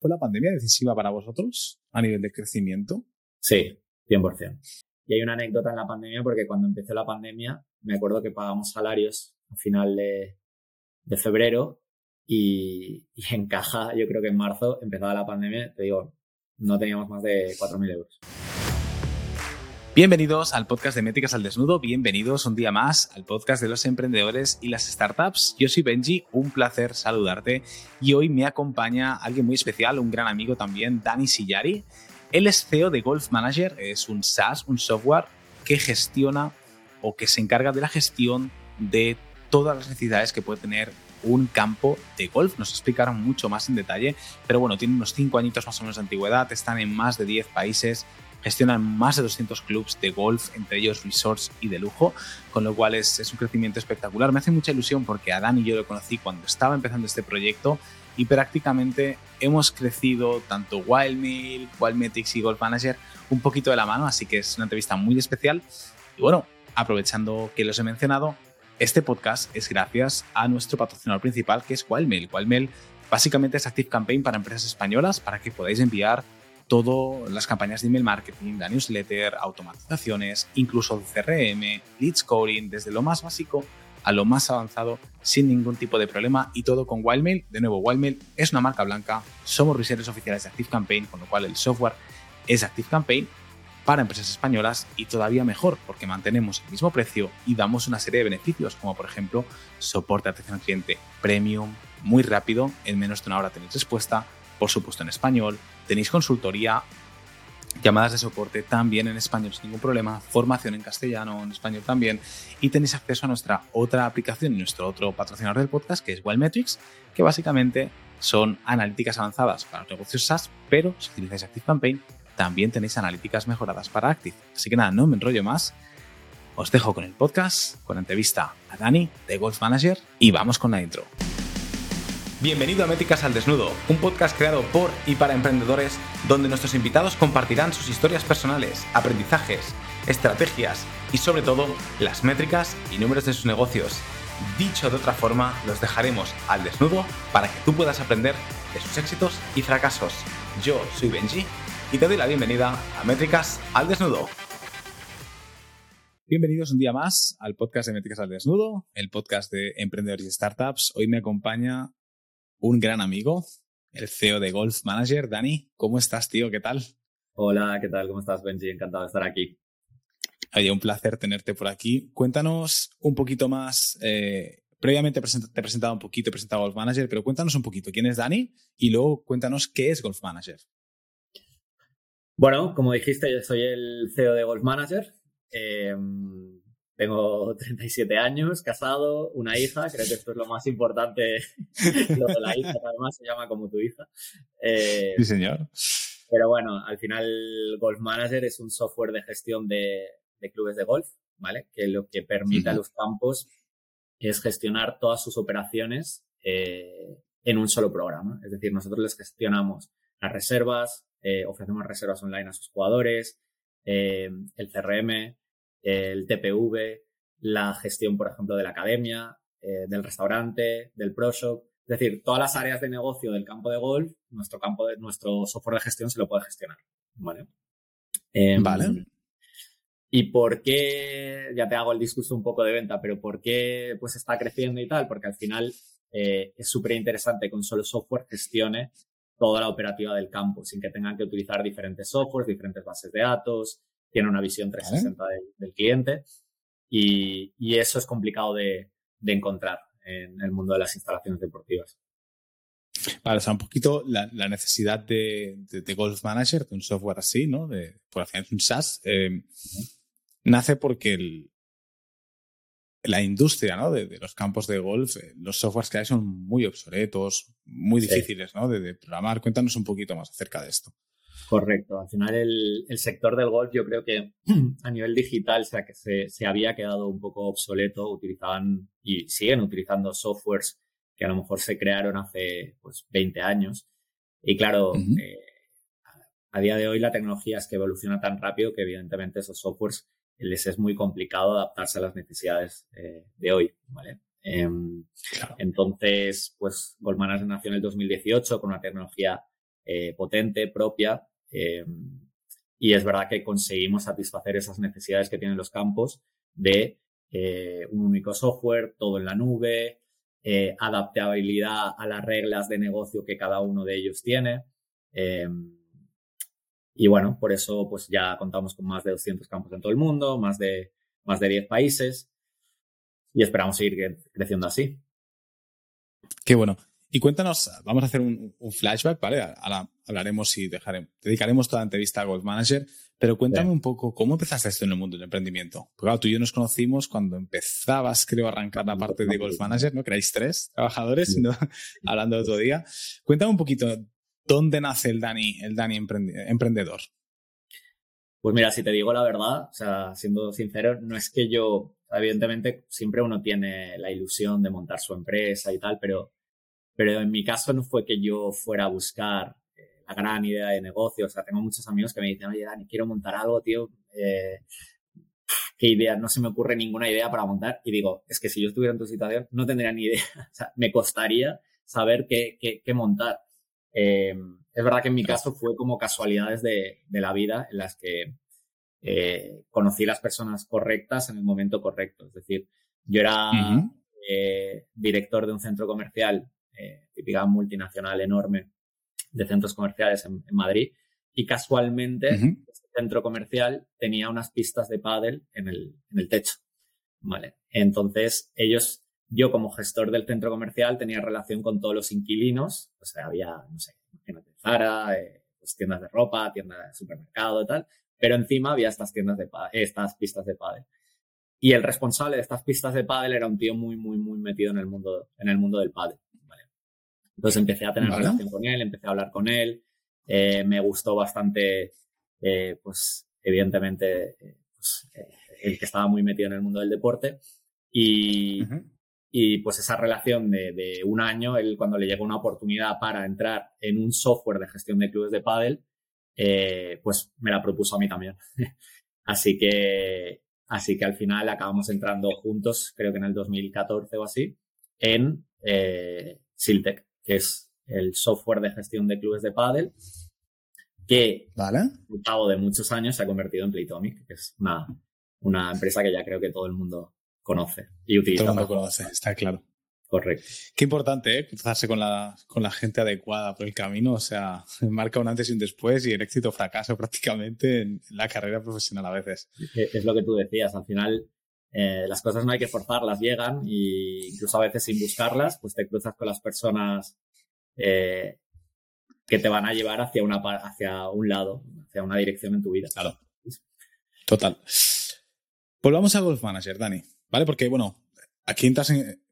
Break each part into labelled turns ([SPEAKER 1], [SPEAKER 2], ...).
[SPEAKER 1] ¿Fue la pandemia decisiva para vosotros a nivel de crecimiento?
[SPEAKER 2] Sí, 100%. Y hay una anécdota en la pandemia porque cuando empezó la pandemia me acuerdo que pagamos salarios a final de, febrero y, y, en caja, yo creo que en marzo empezaba la pandemia, te digo, no teníamos más de 4.000 euros.
[SPEAKER 1] Bienvenidos al podcast de Métricas al Desnudo, bienvenidos un día más al podcast de los emprendedores y las startups. Yo soy Benji, un placer saludarte y hoy me acompaña alguien muy especial, un gran amigo también, Dani Sillari. Él es CEO de Golf Manager, es un SaaS, un software que gestiona o que se encarga de la gestión de todas las necesidades que puede tener un campo de golf. Nos explicaron mucho más en detalle, pero bueno, tiene unos 5 añitos más o menos de antigüedad, están en más de 10 países, gestionan más de 200 clubs de golf, entre ellos resorts y de lujo, con lo cual es, es un crecimiento espectacular. Me hace mucha ilusión porque a Dani yo lo conocí cuando estaba empezando este proyecto y prácticamente hemos crecido tanto Wildmail, Wildmetrics y Golf Manager un poquito de la mano, así que es una entrevista muy especial. Y bueno, aprovechando que los he mencionado, este podcast es gracias a nuestro patrocinador principal que es Wildmail. Wildmail básicamente es Active Campaign para empresas españolas para que podáis enviar todas las campañas de email marketing, la newsletter, automatizaciones, incluso CRM, lead scoring, desde lo más básico a lo más avanzado sin ningún tipo de problema y todo con Wildmail. De nuevo, Wildmail es una marca blanca, somos resellers oficiales de Active Campaign, con lo cual el software es Active Campaign para empresas españolas y todavía mejor porque mantenemos el mismo precio y damos una serie de beneficios como por ejemplo soporte atención al cliente premium, muy rápido, en menos de una hora tenéis respuesta, por supuesto en español, tenéis consultoría, llamadas de soporte también en español sin ningún problema, formación en castellano, en español también, y tenéis acceso a nuestra otra aplicación nuestro otro patrocinador del podcast que es Wildmetrics, que básicamente son analíticas avanzadas para los negocios SaaS, pero si utilizáis ActiveCampaign también tenéis analíticas mejoradas para Active. Así que nada, no me enrollo más. Os dejo con el podcast, con la entrevista a Dani de Golf Manager y vamos con la intro. Bienvenido a Métricas al Desnudo, un podcast creado por y para emprendedores donde nuestros invitados compartirán sus historias personales, aprendizajes, estrategias y sobre todo las métricas y números de sus negocios. Dicho de otra forma, los dejaremos al desnudo para que tú puedas aprender de sus éxitos y fracasos. Yo soy Benji y te doy la bienvenida a Métricas al Desnudo. Bienvenidos un día más al podcast de Métricas al Desnudo, el podcast de emprendedores y startups. Hoy me acompaña un gran amigo, el CEO de Golf Manager. Dani, ¿cómo estás, tío? ¿Qué tal?
[SPEAKER 2] Hola, ¿qué tal? ¿Cómo estás, Benji? Encantado de estar aquí.
[SPEAKER 1] Oye, un placer tenerte por aquí. Cuéntanos un poquito más. Eh, previamente te he presentado un poquito, he presentado Golf Manager, pero cuéntanos un poquito quién es Dani y luego cuéntanos qué es Golf Manager.
[SPEAKER 2] Bueno, como dijiste, yo soy el CEO de Golf Manager. Em, tengo 37 años, casado, una hija. Creo que esto es lo más importante. lo de la hija, además, se llama como tu hija.
[SPEAKER 1] Eh, sí, señor.
[SPEAKER 2] Pero bueno, al final, Golf Manager es un software de gestión de, clubes de golf, ¿vale? Que lo que permite a los campos es gestionar todas sus operaciones eh, en un solo programa. Es decir, nosotros les gestionamos las reservas, eh, ofrecemos reservas online a sus jugadores, eh, el CRM, el TPV, la gestión, por ejemplo, de la academia, eh, del restaurante, del pro shop. Es decir, todas las áreas de negocio del campo de golf, nuestro campo de, nuestro software de gestión se lo puede gestionar. Vale.
[SPEAKER 1] Em, vale.
[SPEAKER 2] ¿Y por qué? Ya te hago el discurso un poco de venta, pero ¿por qué pues está creciendo y tal? Porque al final es súper interesante que un solo software gestione toda la operativa del campo, sin que tengan que utilizar diferentes softwares, diferentes bases de datos, tiene una visión 360 del, cliente y, eso es complicado de, encontrar en el mundo de las instalaciones deportivas.
[SPEAKER 1] Vale, o sea, un poquito la, necesidad de, Golf Manager, de un software así, ¿no? De, por hacer un SaaS, eh, nace porque el, la industria ¿no? de, los campos de golf, eh, los softwares que hay son muy obsoletos, muy difíciles ¿no? de, programar. Cuéntanos un poquito más acerca de esto.
[SPEAKER 2] Correcto. Al final el, sector del golf yo creo que a nivel digital sea, que se, había quedado un poco obsoleto. Utilizaban y siguen utilizando softwares que a lo mejor se crearon hace pues, 20 años. Y claro, eh, a día de hoy la tecnología es que evoluciona tan rápido que evidentemente esos softwares les es muy complicado adaptarse a las necesidades eh, de hoy, ¿vale? Em, entonces, pues Goldman nació en el 2018 con una tecnología eh, potente, propia. Y es verdad que conseguimos satisfacer esas necesidades que tienen los campos de un único software, todo en la nube, adaptabilidad a las reglas de negocio que cada uno de ellos tiene. y bueno, por eso pues ya contamos con más de 200 campos en todo el mundo, más de, más de 10 países y esperamos seguir creciendo así.
[SPEAKER 1] Qué bueno. Y cuéntanos, vamos a hacer un, flashback, ¿vale? Ahora hablaremos y dejaremos, dedicaremos toda la entrevista a Golf Manager, pero cuéntame un poco cómo empezaste esto en el mundo del emprendimiento. Porque claro, tú y yo nos conocimos cuando empezabas, creo, a arrancar la parte de Golf Manager, ¿no? Que erais tres trabajadores, hablando de otro día. Cuéntame un poquito, ¿dónde nace el Dani, el Dani emprendedor?
[SPEAKER 2] Pues mira, si te digo la verdad, o sea, siendo sincero, no es que yo evidentemente siempre uno tiene la ilusión de montar su empresa y tal, pero, pero en mi caso no fue que yo fuera a buscar eh, la gran idea de negocio. O sea, tengo muchos amigos que me dicen, oye, Dani, quiero montar algo, tío. Eh, ¿Qué idea? No se me ocurre ninguna idea para montar. Y digo, es que si yo estuviera en tu situación, no tendría ni idea. O sea, me costaría saber qué, qué, montar. Eh, es verdad que en mi caso fue como casualidades de, de la vida en las que eh, conocí las personas correctas en el momento correcto. Es decir, yo era eh, director de un centro comercial, eh, típica multinacional enorme de centros comerciales en, Madrid, y casualmente este centro comercial tenía unas pistas de pádel en el, en el techo. Vale. Entonces, ellos, yo como gestor del centro comercial tenía relación con todos los inquilinos, o sea, había, no sé, imagínate, Zara, pues tiendas de ropa, tiendas de supermercado y tal, pero encima había estas tiendas de estas pistas de pádel. Y el responsable de estas pistas de pádel era un tío muy, muy, muy metido en el mundo, en el mundo del pádel. Entonces empecé a tener relación con él, empecé a hablar con él. Eh, me gustó bastante, eh, pues, evidentemente, eh, pues, el que estaba muy metido en el mundo del deporte. Y, y pues esa relación de, de, un año, él cuando le llegó una oportunidad para entrar en un software de gestión de clubes de pádel, eh, pues me la propuso a mí también. así que, así que al final acabamos entrando juntos, creo que en el 2014 o así, en eh, Siltec, que es el software de gestión de clubes de pádel, que
[SPEAKER 1] ¿Vale?
[SPEAKER 2] al cabo de muchos años se ha convertido en Playtomic, que es una, una empresa que ya creo que todo el mundo conoce y utiliza.
[SPEAKER 1] Todo el mundo conoce, está claro.
[SPEAKER 2] Correcto.
[SPEAKER 1] Qué importante, ¿eh? Cruzarse con la, con la gente adecuada por el camino. O sea, marca un antes y un después y el éxito fracaso prácticamente en la carrera profesional a veces.
[SPEAKER 2] Es lo que tú decías. Al final, eh, las cosas no hay que forzarlas, llegan y incluso a veces sin buscarlas, pues te cruzas con las personas eh, que te van a llevar hacia, una, hacia un lado, hacia una dirección en tu vida.
[SPEAKER 1] Claro. Total. Volvamos a Golf Manager, Dani. ¿Vale? Porque, bueno, aquí entras en,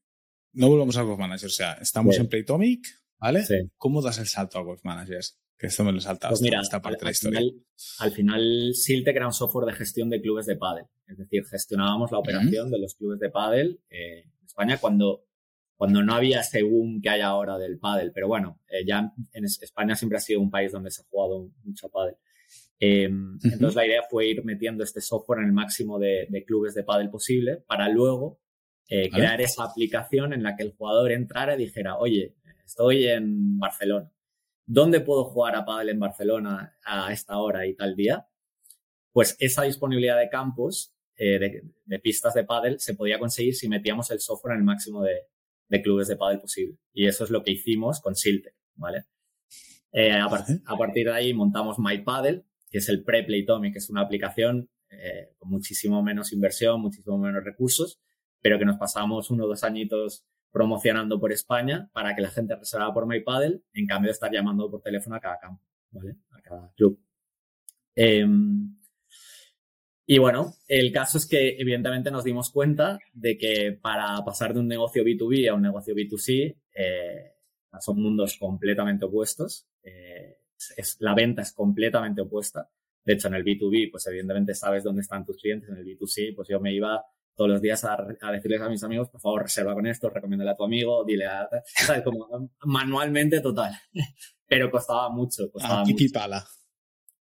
[SPEAKER 1] no volvamos a Golf Manager. O sea, estamos en Playtomic, ¿vale? ¿Cómo das el salto a Golf Managers? Que esto me lo saltas pues mira, esta parte de la historia.
[SPEAKER 2] Final, al final, Siltec era un software de gestión de clubes de pádel. Es decir, gestionábamos la operación de los clubes de pádel eh, en España cuando, cuando no había según que hay ahora del pádel. Pero bueno, eh, ya en España siempre ha sido un país donde se ha jugado mucho pádel. Em, entonces la idea fue ir metiendo este software en el máximo de, de clubes de pádel posible para luego eh, crear esa aplicación en la que el jugador entrara y dijera, oye, estoy en Barcelona. ¿Dónde puedo jugar a pádel en Barcelona a esta hora y tal día? Pues esa disponibilidad de campos, eh, de, pistas de pádel, se podía conseguir si metíamos el software en el máximo de, clubes de pádel posible. Y eso es lo que hicimos con Silter, ¿vale? Eh, a, partir de ahí montamos MyPaddle, que es el pre-Playtomic, que es una aplicación con muchísimo menos inversión, muchísimo menos recursos, pero que nos pasamos uno o dos añitos promocionando por España para que la gente reservara por MyPaddle, en cambio de estar llamando por teléfono a cada campo, ¿vale? A cada club. Em, y bueno, el caso es que evidentemente nos dimos cuenta de que para pasar de un negocio B2B a un negocio B2C eh, son mundos completamente opuestos. Eh, es, la venta es completamente opuesta. De hecho, en el B2B, pues evidentemente sabes dónde están tus clientes. En el B2C, pues yo me iba todos los días a, decirles a mis amigos, por favor, reserva con esto, recomiéndale a tu amigo, dile a... ¿sabes? Como manualmente total. Pero costaba mucho. Costaba
[SPEAKER 1] pico y pala.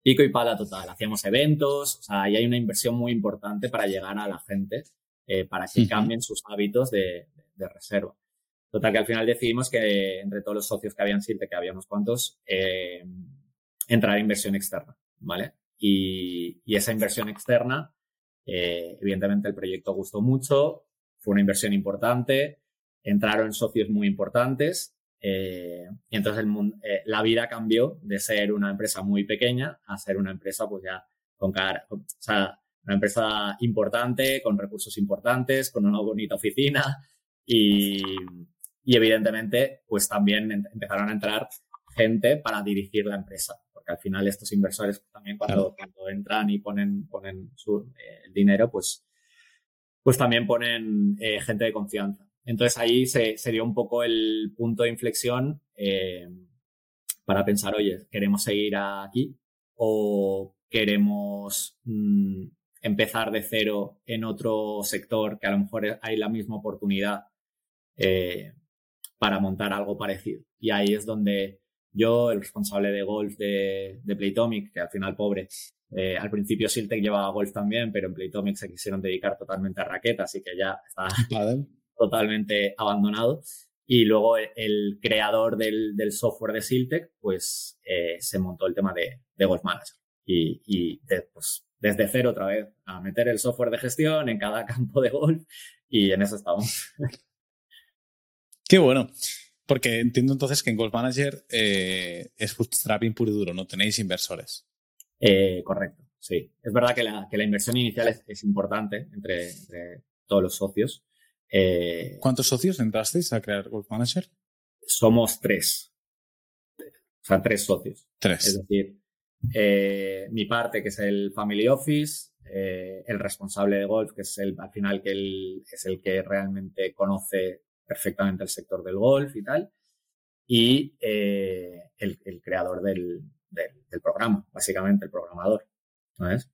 [SPEAKER 2] Pico y pala total. Hacíamos eventos, o sea, ahí hay una inversión muy importante para llegar a la gente, eh, para que cambien sus hábitos de, reserva. Total, que al final decidimos que entre todos los socios que habían Silte, que había unos cuantos, eh, entrar a inversión externa, ¿vale? Y, esa inversión externa, eh, evidentemente el proyecto gustó mucho, fue una inversión importante, entraron socios muy importantes eh, y entonces el, la vida cambió de ser una empresa muy pequeña a ser una empresa pues ya con cara, o sea, una empresa importante, con recursos importantes, con una bonita oficina y, y evidentemente, pues también empezaron a entrar gente para dirigir la empresa, porque al final estos inversores también cuando, cuando entran y ponen, ponen su eh, dinero, pues, pues también ponen eh, gente de confianza. Entonces ahí se, se, dio un poco el punto de inflexión eh, para pensar, oye, ¿queremos seguir aquí o queremos mm, empezar de cero en otro sector que a lo mejor hay la misma oportunidad? para montar algo parecido. Y ahí es donde yo, el responsable de golf de, de Playtomic, que al final pobre, eh, al principio Siltec llevaba golf también, pero en Playtomic se quisieron dedicar totalmente a raquetas, así que ya está totalmente abandonado. Y luego el, creador del, del, software de Siltec, pues eh, se montó el tema de, de Golf Manager. Y, y pues, desde cero otra vez, a meter el software de gestión en cada campo de golf y en eso estamos.
[SPEAKER 1] Qué bueno. Porque entiendo entonces que en Golf Manager eh, es bootstrapping puro y duro, no tenéis inversores.
[SPEAKER 2] Eh, correcto, sí. Es verdad que la, que la inversión inicial es, importante entre, todos los socios.
[SPEAKER 1] Eh, ¿Cuántos socios entrasteis a crear Golf Manager?
[SPEAKER 2] Somos tres. O sea, tres socios.
[SPEAKER 1] Tres.
[SPEAKER 2] Es decir, mi parte, que es el Family Office, el responsable de golf, que es el, al final que es el que realmente conoce perfectamente el sector del golf y tal, y eh, el, creador del, programa, básicamente el programador. ¿Sabes?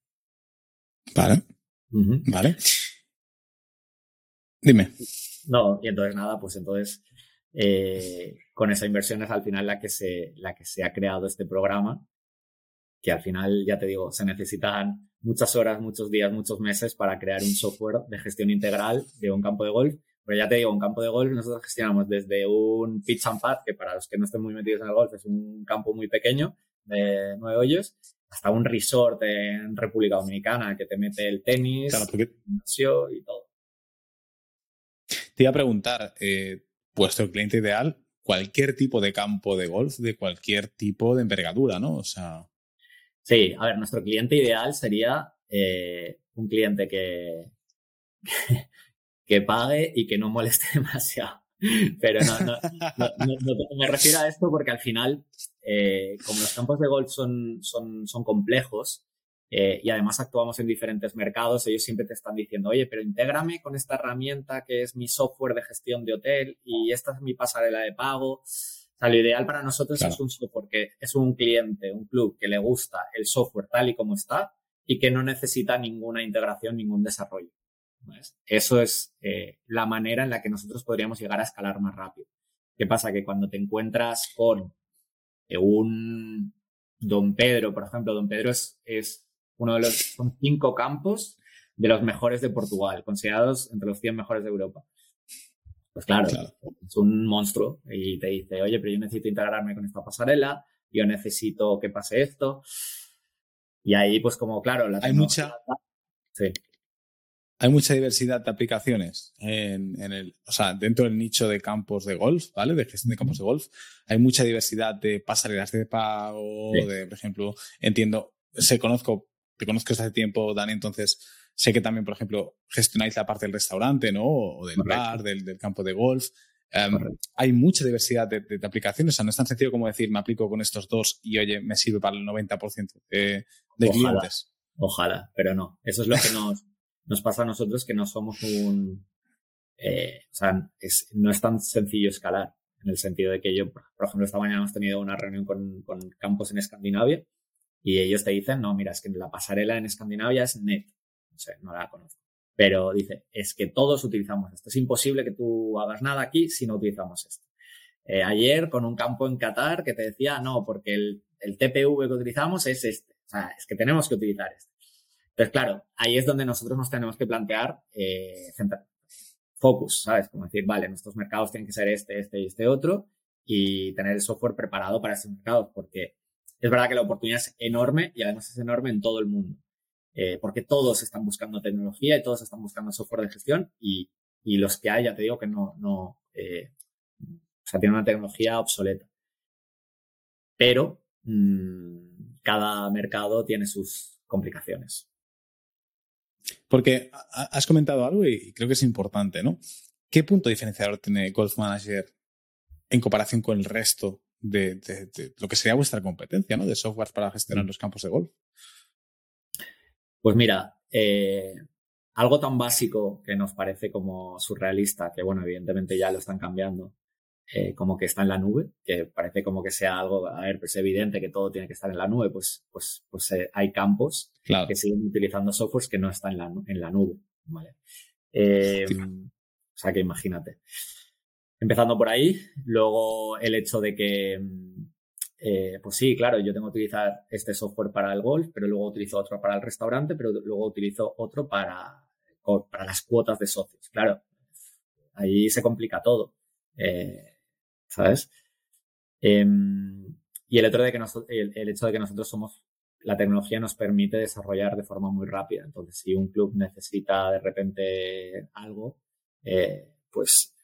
[SPEAKER 1] Vale. Vale. Dime.
[SPEAKER 2] No, y entonces nada, pues entonces eh, con esa inversión es al final la que, se, la que se ha creado este programa, que al final, ya te digo, se necesitan muchas horas, muchos días, muchos meses para crear un software de gestión integral de un campo de golf pero ya te digo, un campo de golf nosotros gestionamos desde un pitch and pad, que para los que no estén muy metidos en el golf es un campo muy pequeño de nueve hoyos, hasta un resort en República Dominicana que te mete el tenis, el gimnasio y todo.
[SPEAKER 1] Te iba a preguntar, eh, vuestro cliente ideal, cualquier tipo de campo de golf, de cualquier tipo de envergadura, ¿no? O sea.
[SPEAKER 2] Sí, a ver, nuestro cliente ideal sería eh, un cliente que, que pague y que no moleste demasiado. Pero no, no, me refiero a esto porque al final, eh, como los campos de golf son, son, son complejos eh, y además actuamos en diferentes mercados, ellos siempre te están diciendo, oye, pero intégrame con esta herramienta que es mi software de gestión de hotel y esta es mi pasarela de pago. O sea, lo ideal para nosotros es un software que es un cliente, un club que le gusta el software tal y como está y que no necesita ninguna integración, ningún desarrollo. Eso es eh, la manera en la que nosotros podríamos llegar a escalar más rápido. ¿Qué pasa? Que cuando te encuentras con eh, un Don Pedro, por ejemplo, Don Pedro es, es uno de los, son cinco campos de los mejores de Portugal, considerados entre los 100 mejores de Europa. Pues claro, es un monstruo y te dice, oye, pero yo necesito integrarme con esta pasarela, yo necesito que pase esto. Y ahí, pues como, claro,
[SPEAKER 1] la Hay mucha... Sí hay mucha diversidad de aplicaciones en, el, o sea, dentro del nicho de campos de golf, ¿vale? De gestión de campos de golf. Hay mucha diversidad de pasarelas de pago, de, por ejemplo, entiendo, sé, conozco, te conozco desde hace tiempo, Dani, entonces sé que también, por ejemplo, gestionáis la parte del restaurante, ¿no? O del bar, del, campo de golf. Em, hay mucha diversidad de, aplicaciones, o sea, no es tan sencillo como decir, me aplico con estos dos y, oye, me sirve para el 90% de, de clientes.
[SPEAKER 2] Ojalá, pero no. Eso es lo que nos nos pasa a nosotros que no somos un... Eh, o sea, es, no es tan sencillo escalar, en el sentido de que yo, por ejemplo, esta mañana hemos tenido una reunión con, con campos en Escandinavia y ellos te dicen, no, mira, es que la pasarela en Escandinavia es net. No sé, no la conozco. Pero dice, es que todos utilizamos esto. Es imposible que tú hagas nada aquí si no utilizamos esto. Eh, ayer con un campo en Qatar que te decía, no, porque el, el TPV que utilizamos es este. O sea, es que tenemos que utilizar este. Entonces, claro, ahí es donde nosotros nos tenemos que plantear eh, focus, ¿sabes? Como decir, vale, nuestros mercados tienen que ser este, este y este otro y tener el software preparado para esos mercados, porque es verdad que la oportunidad es enorme y además es enorme en todo el mundo, eh, porque todos están buscando tecnología y todos están buscando software de gestión y, y los que hay, ya te digo que no, no, eh, o sea, tienen una tecnología obsoleta. Pero mmm, cada mercado tiene sus complicaciones.
[SPEAKER 1] Porque has comentado algo y creo que es importante, ¿no? ¿Qué punto diferenciador tiene Golf Manager en comparación con el resto de, de, de lo que sería vuestra competencia, ¿no? De software para gestionar los campos de golf.
[SPEAKER 2] Pues mira, eh, algo tan básico que nos parece como surrealista, que bueno, evidentemente ya lo están cambiando, eh, como que está en la nube, que parece como que sea algo, a ver, pues es evidente que todo tiene que estar en la nube, pues, pues, pues eh, hay campos
[SPEAKER 1] claro.
[SPEAKER 2] que siguen utilizando softwares que no están en la, en la nube, ¿vale? Eh, o sea que imagínate. Empezando por ahí, luego el hecho de que, eh, pues sí, claro, yo tengo que utilizar este software para el golf, pero luego utilizo otro para el restaurante, pero luego utilizo otro para, para las cuotas de socios. Claro, ahí se complica todo. Eh, ¿sabes? Eh, y el, otro de que nos, el, el, hecho de que nosotros somos, la tecnología nos permite desarrollar de forma muy rápida. Entonces, si un club necesita de repente algo, eh, pues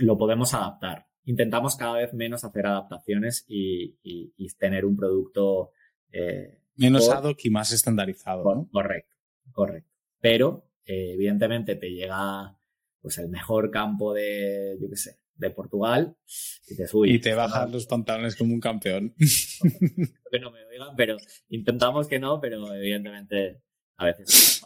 [SPEAKER 2] lo podemos adaptar. Intentamos cada vez menos hacer adaptaciones y, y, y tener un producto eh,
[SPEAKER 1] menos por, ad hoc y más estandarizado.
[SPEAKER 2] Por,
[SPEAKER 1] ¿no?
[SPEAKER 2] Correcto, correcto. Pero eh, evidentemente te llega pues el mejor campo de, yo qué sé, de Portugal y, dices, Uy,
[SPEAKER 1] y te bajas los pantalones como un campeón.
[SPEAKER 2] que no me oigan, pero intentamos que no, pero evidentemente a veces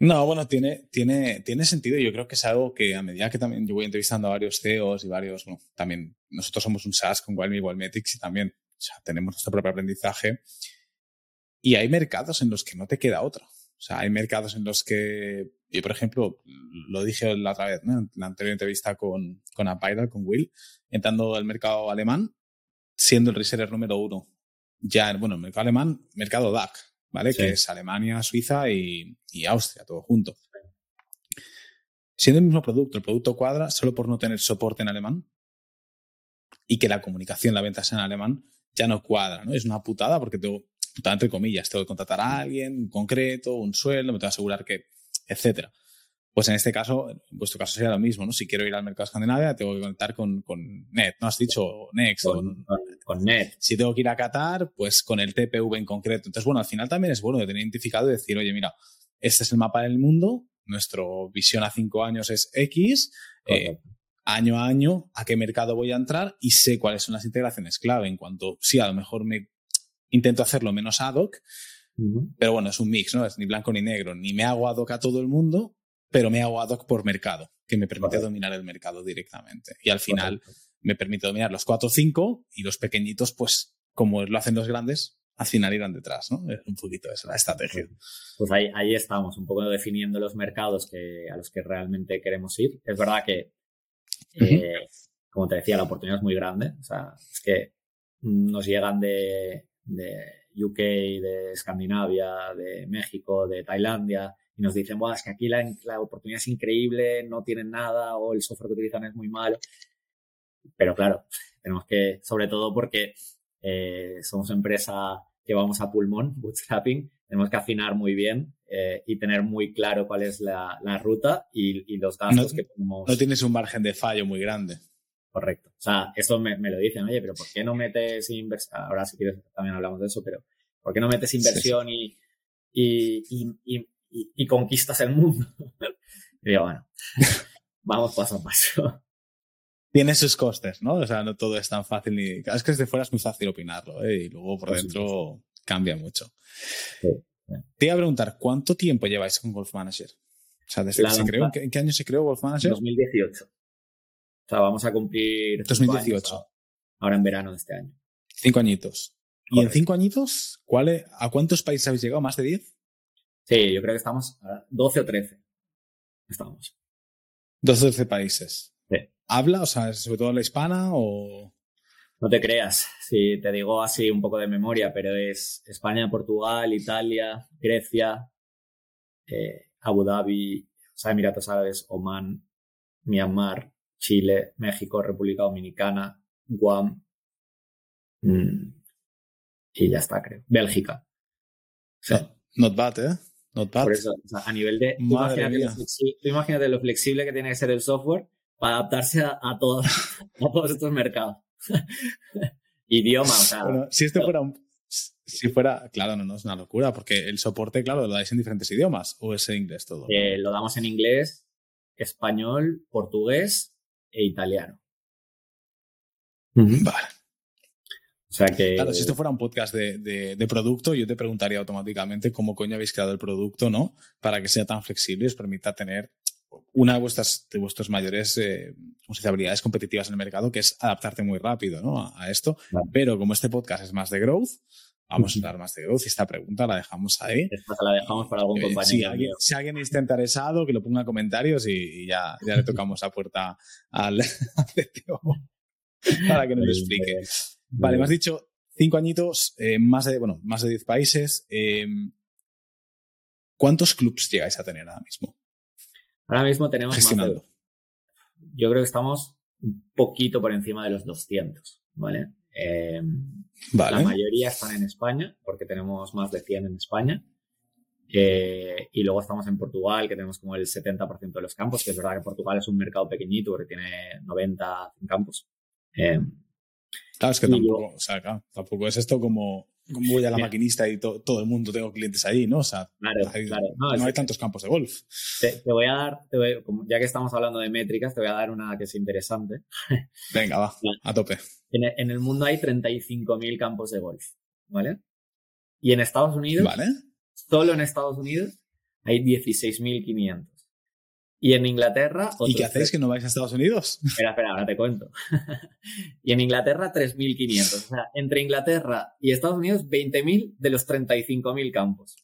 [SPEAKER 1] no, bueno, tiene, tiene, tiene sentido. Yo creo que es algo que a medida que también yo voy entrevistando a varios CEOs y varios, bueno, también nosotros somos un SaaS con Wildme y Wildmetics y también o sea, tenemos nuestro propio aprendizaje. Y hay mercados en los que no te queda otra. O sea, hay mercados en los que, yo por ejemplo, lo dije la otra vez, ¿no? en la anterior entrevista con, con Apidal, con Will, entrando al mercado alemán, siendo el reseller número uno. Ya, bueno, el mercado alemán, mercado DAC, ¿vale? Sí. Que es Alemania, Suiza y, y, Austria, todo junto. Siendo el mismo producto, el producto cuadra solo por no tener soporte en alemán y que la comunicación, la venta sea en alemán, ya no cuadra, ¿no? Es una putada porque tengo, putada entre comillas, tengo que contratar a alguien, un concreto, un sueldo, me tengo que asegurar que, etcétera. Pues en este caso, en vuestro caso sería lo mismo, ¿no? Si quiero ir al mercado escandinavia, tengo que conectar con, con Net, ¿no? Has dicho Next.
[SPEAKER 2] Con, con, con, Net.
[SPEAKER 1] Si tengo que ir a Qatar, pues con el TPV en concreto. Entonces, bueno, al final también es bueno de tener identificado y decir, oye, mira, este es el mapa del mundo, nuestra visión a cinco años es X, eh, año a año, a qué mercado voy a entrar y sé cuáles son las integraciones clave en cuanto, sí, a lo mejor me intento hacerlo menos ad hoc, uh -huh. pero bueno, es un mix, ¿no? Es ni blanco ni negro, ni me hago ad hoc a todo el mundo, pero me hago ad hoc por mercado, que me permite vale. dominar el mercado directamente. Y al final me permite dominar los 4 o 5 y los pequeñitos, pues como lo hacen los grandes, al final irán detrás, ¿no? Es un poquito esa la estrategia.
[SPEAKER 2] Pues ahí, ahí estamos, un poco definiendo los mercados que, a los que realmente queremos ir. Es verdad que, uh -huh. eh, como te decía, la oportunidad es muy grande. O sea, es que nos llegan de, de UK, de Escandinavia, de México, de Tailandia, y nos dicen, Buah, es que aquí la, la, oportunidad es increíble, no tienen nada o el software que utilizan es muy malo. Pero claro, tenemos que, sobre todo porque eh, somos empresa que vamos a pulmón, bootstrapping, tenemos que afinar muy bien eh, y tener muy claro cuál es la, la ruta y, y, los gastos
[SPEAKER 1] no,
[SPEAKER 2] que podemos...
[SPEAKER 1] No tienes un margen de fallo muy grande.
[SPEAKER 2] Correcto. O sea, esto me, me lo dicen, oye, pero ¿por qué no metes inversión? Ahora si quieres también hablamos de eso, pero ¿por qué no metes inversión sí, sí. y, y, y y, conquistas el mundo. y digo, bueno, vamos paso a paso.
[SPEAKER 1] Tiene sus costes, ¿no? O sea, no todo es tan fácil ni. Es que desde fuera es muy fácil opinarlo, ¿eh? Y luego por, dentro cambia mucho. Te iba a preguntar, ¿cuánto tiempo lleváis con Golf Manager? O sea, desde que se creó, ¿en qué año se creó Golf Manager?
[SPEAKER 2] 2018. O sea, vamos a cumplir.
[SPEAKER 1] 2018.
[SPEAKER 2] ahora en verano de este año.
[SPEAKER 1] Cinco añitos. Correcto. ¿Y en cinco añitos, ¿cuál, ¿a cuántos países habéis llegado? ¿Más de diez?
[SPEAKER 2] Sí, yo creo que estamos a 12 o 13. Estamos.
[SPEAKER 1] 12 o 13 países.
[SPEAKER 2] Sí.
[SPEAKER 1] ¿Habla? O sea, sobre todo la hispana o...?
[SPEAKER 2] No te creas, si te digo así un poco de memoria, pero es España, Portugal, Italia, Grecia, eh, Abu Dhabi, o o sea, Emiratos Árabes, Oman, Myanmar, Chile, México, República Dominicana, Guam mm, y ya está, creo. Bélgica.
[SPEAKER 1] not bad, ¿eh? Not bad.
[SPEAKER 2] Por eso, a nivel de... Imagínate lo, imagínate lo, flexible que tiene que ser el software para adaptarse a, todos, a todos estos mercados. Idioma, o sea...
[SPEAKER 1] Bueno, si esto fuera un, si fuera, claro, no, no es una locura, porque el soporte, claro, lo dais en diferentes idiomas o es en inglés todo.
[SPEAKER 2] Eh, lo damos en inglés, español, portugués e italiano.
[SPEAKER 1] Vale.
[SPEAKER 2] O sea que.
[SPEAKER 1] Claro, si esto fuera un podcast de, producto, yo te preguntaría automáticamente cómo coño habéis creado el producto, ¿no? Para que sea tan flexible y os permita tener una de vuestras de vuestros mayores eh, habilidades competitivas en el mercado, que es adaptarte muy rápido ¿no? a, esto. Pero como este podcast es más de growth, vamos a hablar más de growth y esta pregunta la dejamos ahí.
[SPEAKER 2] Esta la dejamos para algún eh, compañero.
[SPEAKER 1] Si alguien, está interesado, que lo ponga en comentarios y, ya, ya le tocamos la puerta al, CTO para que nos lo explique. Vale, me has dicho cinco añitos, eh, más de, bueno, más de diez países. Em, ¿Cuántos clubs llegáis a tener ahora mismo?
[SPEAKER 2] Ahora mismo tenemos Gestionando. yo creo que estamos un poquito por encima de los 200, ¿vale? Em, la mayoría están en España, porque tenemos más de 100 en España. Eh, y luego estamos en Portugal, que tenemos como el 70% de los campos, que es verdad que Portugal es un mercado pequeñito porque tiene 90 campos. Em,
[SPEAKER 1] claro, es que tampoco, o sea, tampoco es esto como como voy a la maquinista y todo el mundo tengo clientes ahí, ¿no? O sea, no, hay tantos campos de golf.
[SPEAKER 2] Te, voy a dar, ya que estamos hablando de métricas, te voy a dar una que es interesante.
[SPEAKER 1] Venga, va, a tope.
[SPEAKER 2] En, el mundo hay 35.000 campos de golf, ¿vale? Y en Estados Unidos,
[SPEAKER 1] ¿vale?
[SPEAKER 2] solo en Estados Unidos, hay 16.500. Y en Inglaterra.
[SPEAKER 1] ¿Y qué hacéis que no vais a Estados Unidos?
[SPEAKER 2] Espera, espera, ahora te cuento. y en Inglaterra, 3.500. O sea, entre Inglaterra y Estados Unidos, 20.000 de los 35.000 campos.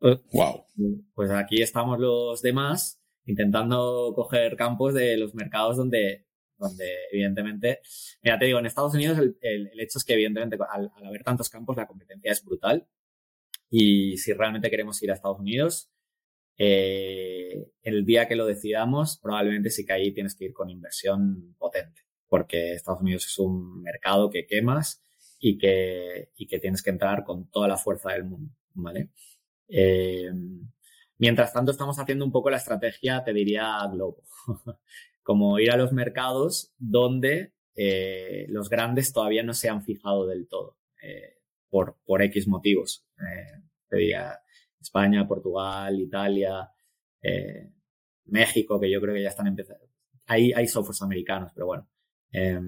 [SPEAKER 1] wow.
[SPEAKER 2] Pues aquí estamos los demás intentando coger campos de los mercados donde, donde evidentemente. Mira, te digo, en Estados Unidos el, hecho es que, evidentemente, al haber tantos campos, la competencia es brutal. Y si realmente queremos ir a Estados Unidos, eh, el día que lo decidamos, probablemente sí que ahí tienes que ir con inversión potente, porque Estados Unidos es un mercado que quemas y que, y que tienes que entrar con toda la fuerza del mundo, ¿vale? Eh, mientras tanto, estamos haciendo un poco la estrategia, te diría, globo, como ir a los mercados donde eh, los grandes todavía no se han fijado del todo, por, por X motivos. te diría, España, Portugal, Italia, eh, México, que yo creo que ya están empezando. Hay, hay softwares americanos, pero bueno. Eh,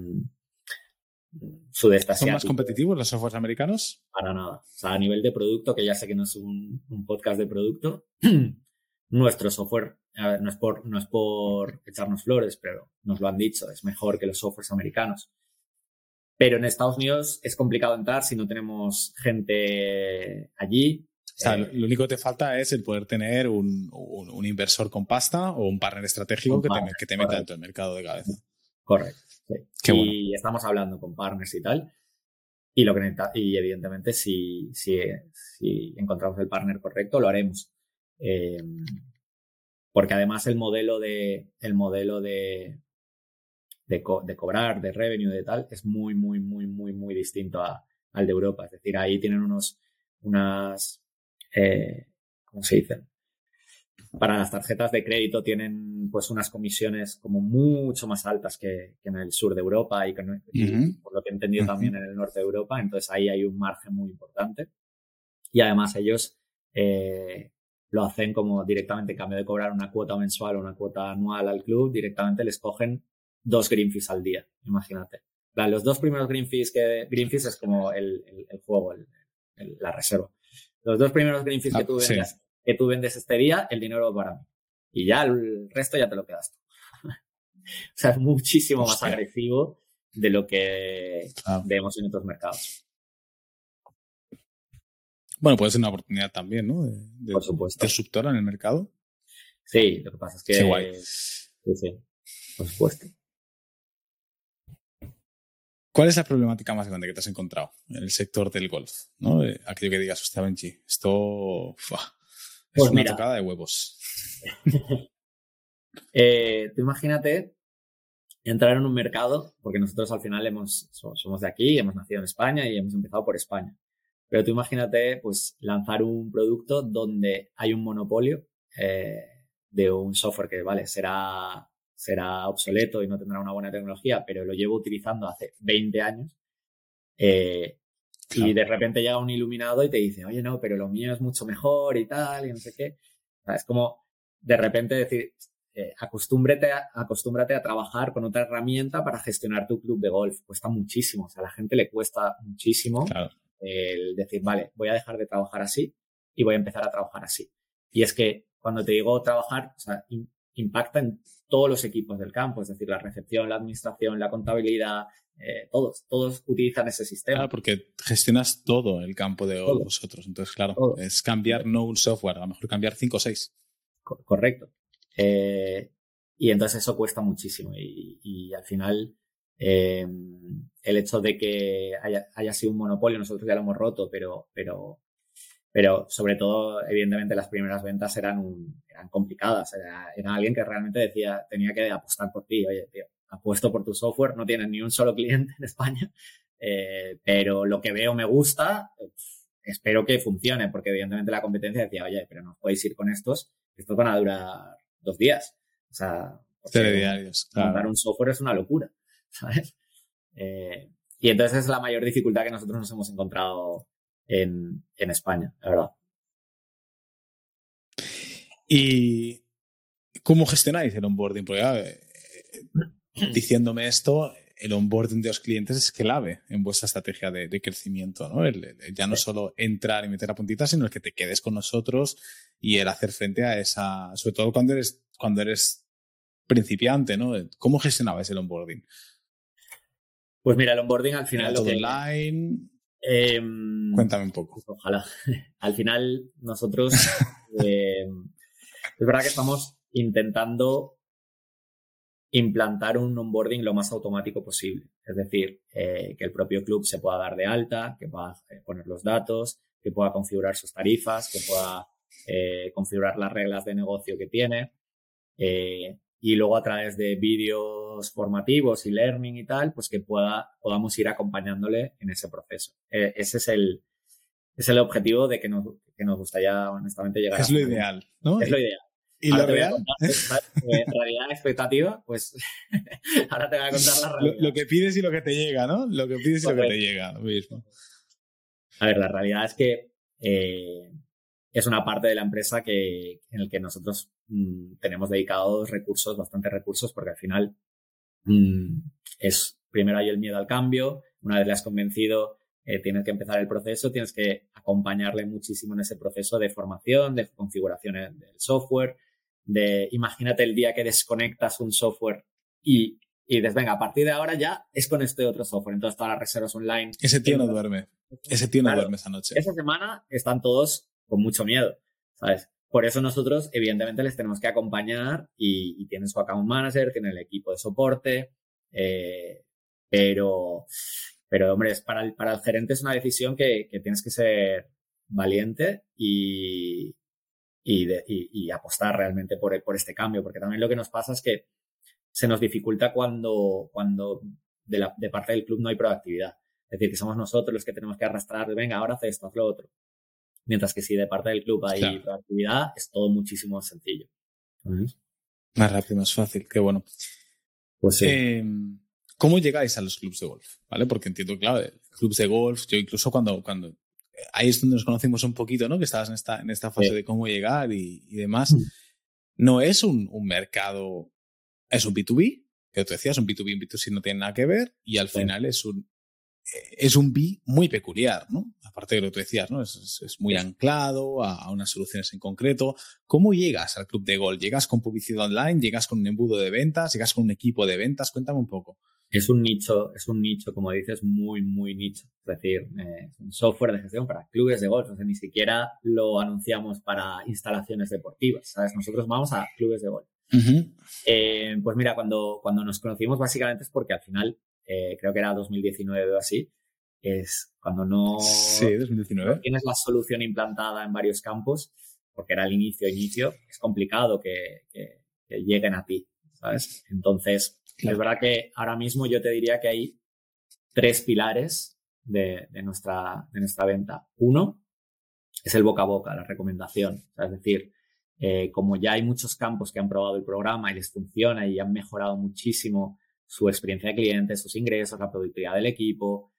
[SPEAKER 2] sudeste
[SPEAKER 1] ¿Son más competitivos los softwares americanos?
[SPEAKER 2] Para nada. O sea, a nivel de producto, que ya sé que no es un, podcast de producto, nuestro software, no, es por, no es por echarnos flores, pero nos lo han dicho, es mejor que los softwares americanos. Pero en Estados Unidos es complicado entrar si no tenemos gente allí.
[SPEAKER 1] O sea, lo único que te falta es el poder tener un, inversor con pasta o un partner estratégico que, te, que te meta dentro del mercado de cabeza.
[SPEAKER 2] Correcto. y estamos hablando con partners y tal. Y, lo que y evidentemente, si, si, si encontramos el partner correcto, lo haremos. Eh, porque además el modelo de, el modelo de, de, cobrar, de revenue, de tal, es muy, muy, muy, muy, muy distinto al de Europa. Es decir, ahí tienen unos, unas, eh, ¿cómo se dice? Para las tarjetas de crédito tienen pues unas comisiones como mucho más altas que, en el sur de Europa y, por lo que he entendido también en el norte de Europa. Entonces ahí hay un margen muy importante. Y además ellos eh, lo hacen como directamente, en cambio de cobrar una cuota mensual o una cuota anual al club, directamente les cogen dos green fees al día, imagínate. Los dos primeros green fees que green fees es como el, juego, la reserva. Los dos primeros greenfields que, ah, tú vendes, que tú vendes este día, el dinero va para mí. Y ya el resto ya te lo quedas tú. o sea, es muchísimo más agresivo de lo que ah. vemos en otros mercados.
[SPEAKER 1] Bueno, puede ser una oportunidad también, ¿no? De,
[SPEAKER 2] Por supuesto.
[SPEAKER 1] Disruptora en el mercado.
[SPEAKER 2] Sí, lo que pasa es que. Sí, sí, por supuesto.
[SPEAKER 1] ¿Cuál es la problemática más grande que te has encontrado en el sector del golf? ¿no? Aquello que digas, hostia, Benji, esto es pues una tocada de huevos.
[SPEAKER 2] Eh, tú imagínate entrar en un mercado, porque nosotros al final hemos, somos de aquí, hemos nacido en España y hemos empezado por España. Pero tú imagínate, pues, lanzar un producto donde hay un monopolio eh, de un software que, vale, será, será obsoleto y no tendrá una buena tecnología, pero lo llevo utilizando hace 20 años. Eh, y de repente llega un iluminado y te dice, oye, no, pero lo mío es mucho mejor y tal, y no sé qué. es como de repente decir, eh, acostúmbrate, a, acostúmbrate a trabajar con otra herramienta para gestionar tu club de golf. Cuesta muchísimo, o sea, a la gente le cuesta muchísimo el decir, vale, voy a dejar de trabajar así y voy a empezar a trabajar así. Y es que cuando te digo trabajar, o sea, impacta en todos los equipos del campo, es decir, la recepción, la administración, la contabilidad, eh, todos, todos utilizan ese sistema.
[SPEAKER 1] Claro, porque gestionas todo el campo de vosotros. Entonces, claro, es cambiar no un software, a lo mejor cambiar cinco o seis.
[SPEAKER 2] correcto. Eh, y entonces eso cuesta muchísimo. Y, al final, eh, el hecho de que haya, sido un monopolio, nosotros ya lo hemos roto, pero, pero, pero sobre todo, evidentemente, las primeras ventas eran, eran complicadas. Era, era alguien que realmente decía, tenía que apostar por ti. Oye, tío, apuesto por tu software, no tienes ni un solo cliente en España, eh, pero lo que veo me gusta, espero que funcione, porque evidentemente la competencia decía, oye, pero no podéis ir con estos, estos van a durar dos días. O sea,
[SPEAKER 1] diarios.
[SPEAKER 2] Montar un software es una locura, ¿sabes? Eh, y entonces es la mayor dificultad que nosotros nos hemos encontrado en, en España, la verdad.
[SPEAKER 1] ¿Y cómo gestionáis el onboarding? Porque diciéndome esto, el onboarding de los clientes es clave en vuestra estrategia de, crecimiento, ¿no? ya no solo entrar y meter a puntitas, sino el que te quedes con nosotros y el hacer frente a esa, sobre todo cuando eres, cuando eres principiante, ¿no? ¿Cómo gestionabas el onboarding?
[SPEAKER 2] Pues mira, el onboarding al final...
[SPEAKER 1] Todo online... Em, Cuéntame un poco.
[SPEAKER 2] Ojalá. al final nosotros... Em, es verdad que estamos intentando implantar un onboarding lo más automático posible. Es decir, eh, que el propio club se pueda dar de alta, que pueda eh, poner los datos, que pueda configurar sus tarifas, que pueda eh, configurar las reglas de negocio que tiene. Y luego a través de vídeos formativos y learning y tal, pues que pueda, podamos ir acompañándole en ese proceso. ese es el, es el objetivo de que nos, que nos gustaría honestamente llegar
[SPEAKER 1] es lo ideal, ¿no?
[SPEAKER 2] Es lo ideal.
[SPEAKER 1] ¿Y lo real?
[SPEAKER 2] En realidad expectativa, pues ahora te voy a contar la realidad.
[SPEAKER 1] Lo, que pides y lo que te llega, ¿no? Lo que pides y lo que te llega, lo mismo.
[SPEAKER 2] A ver, la realidad es que eh, es una parte de la empresa que, en el que nosotros mm, tenemos dedicados recursos, bastantes recursos, porque al final mm, es, primero hay el miedo al cambio, una vez le has convencido, eh, tienes que empezar el proceso, tienes que acompañarle muchísimo en ese proceso de formación, de configuración del software, de imagínate el día que desconectas un software y, y dices, venga, a partir de ahora ya es con este otro software. Entonces todas las reservas online.
[SPEAKER 1] Ese tío no duerme. Ese tío no duerme esa noche.
[SPEAKER 2] Esa semana están todos con mucho miedo, ¿sabes? Por eso nosotros, evidentemente, les tenemos que acompañar y, tienen su account manager, tienen el equipo de soporte, eh, pero, pero hombre, para el, para el gerente es una decisión que, que tienes que ser valiente y, y, apostar realmente por, por este cambio, porque también lo que nos pasa es que se nos dificulta cuando, cuando de, de parte del club no hay proactividad. Es decir, que somos nosotros los que tenemos que arrastrar, venga, ahora haz esto, haz lo otro. Mientras que si de parte del club hay proactividad, es todo muchísimo más sencillo.
[SPEAKER 1] Más rápido, más fácil, qué bueno.
[SPEAKER 2] Pues sí.
[SPEAKER 1] Em, ¿Cómo llegáis a los clubs de golf? ¿Vale? Porque entiendo, claro, clubs de golf, yo incluso cuando, cuando ahí es donde nos conocimos un poquito, ¿no? Que estabas en esta, en esta fase de cómo llegar y, demás. Mm. No es un, mercado, es un B2B, que tú decías, un B2B y un B2C no tienen nada que ver, y al final es un, es un B muy peculiar, ¿no? Aparte de lo que tú decías, ¿no? Es, muy anclado a, unas soluciones en concreto. ¿Cómo llegas al club de golf? ¿Llegas con publicidad online? ¿Llegas con un embudo de ventas? ¿Llegas con un equipo de ventas? Cuéntame un poco
[SPEAKER 2] es un nicho, es un nicho, como dices, muy, muy nicho. Es decir, eh, un software de gestión para clubes de golf. O sea, ni siquiera lo anunciamos para instalaciones deportivas, ¿sabes? Nosotros vamos a clubes de golf. Eh, pues mira, cuando, cuando nos conocimos básicamente es porque al final, eh, creo que era 2019 o así, es cuando no,
[SPEAKER 1] sí, 2019.
[SPEAKER 2] tienes la solución implantada en varios campos, porque era el inicio, inicio, es complicado que, que, lleguen a ti, ¿sabes? Entonces, es verdad que ahora mismo yo te diría que hay tres pilares de, de, nuestra, de nuestra venta. Uno es el boca a boca, la recomendación. es decir, eh, como ya hay muchos campos que han probado el programa y les funciona y han mejorado muchísimo su experiencia de cliente, sus ingresos, la productividad del equipo,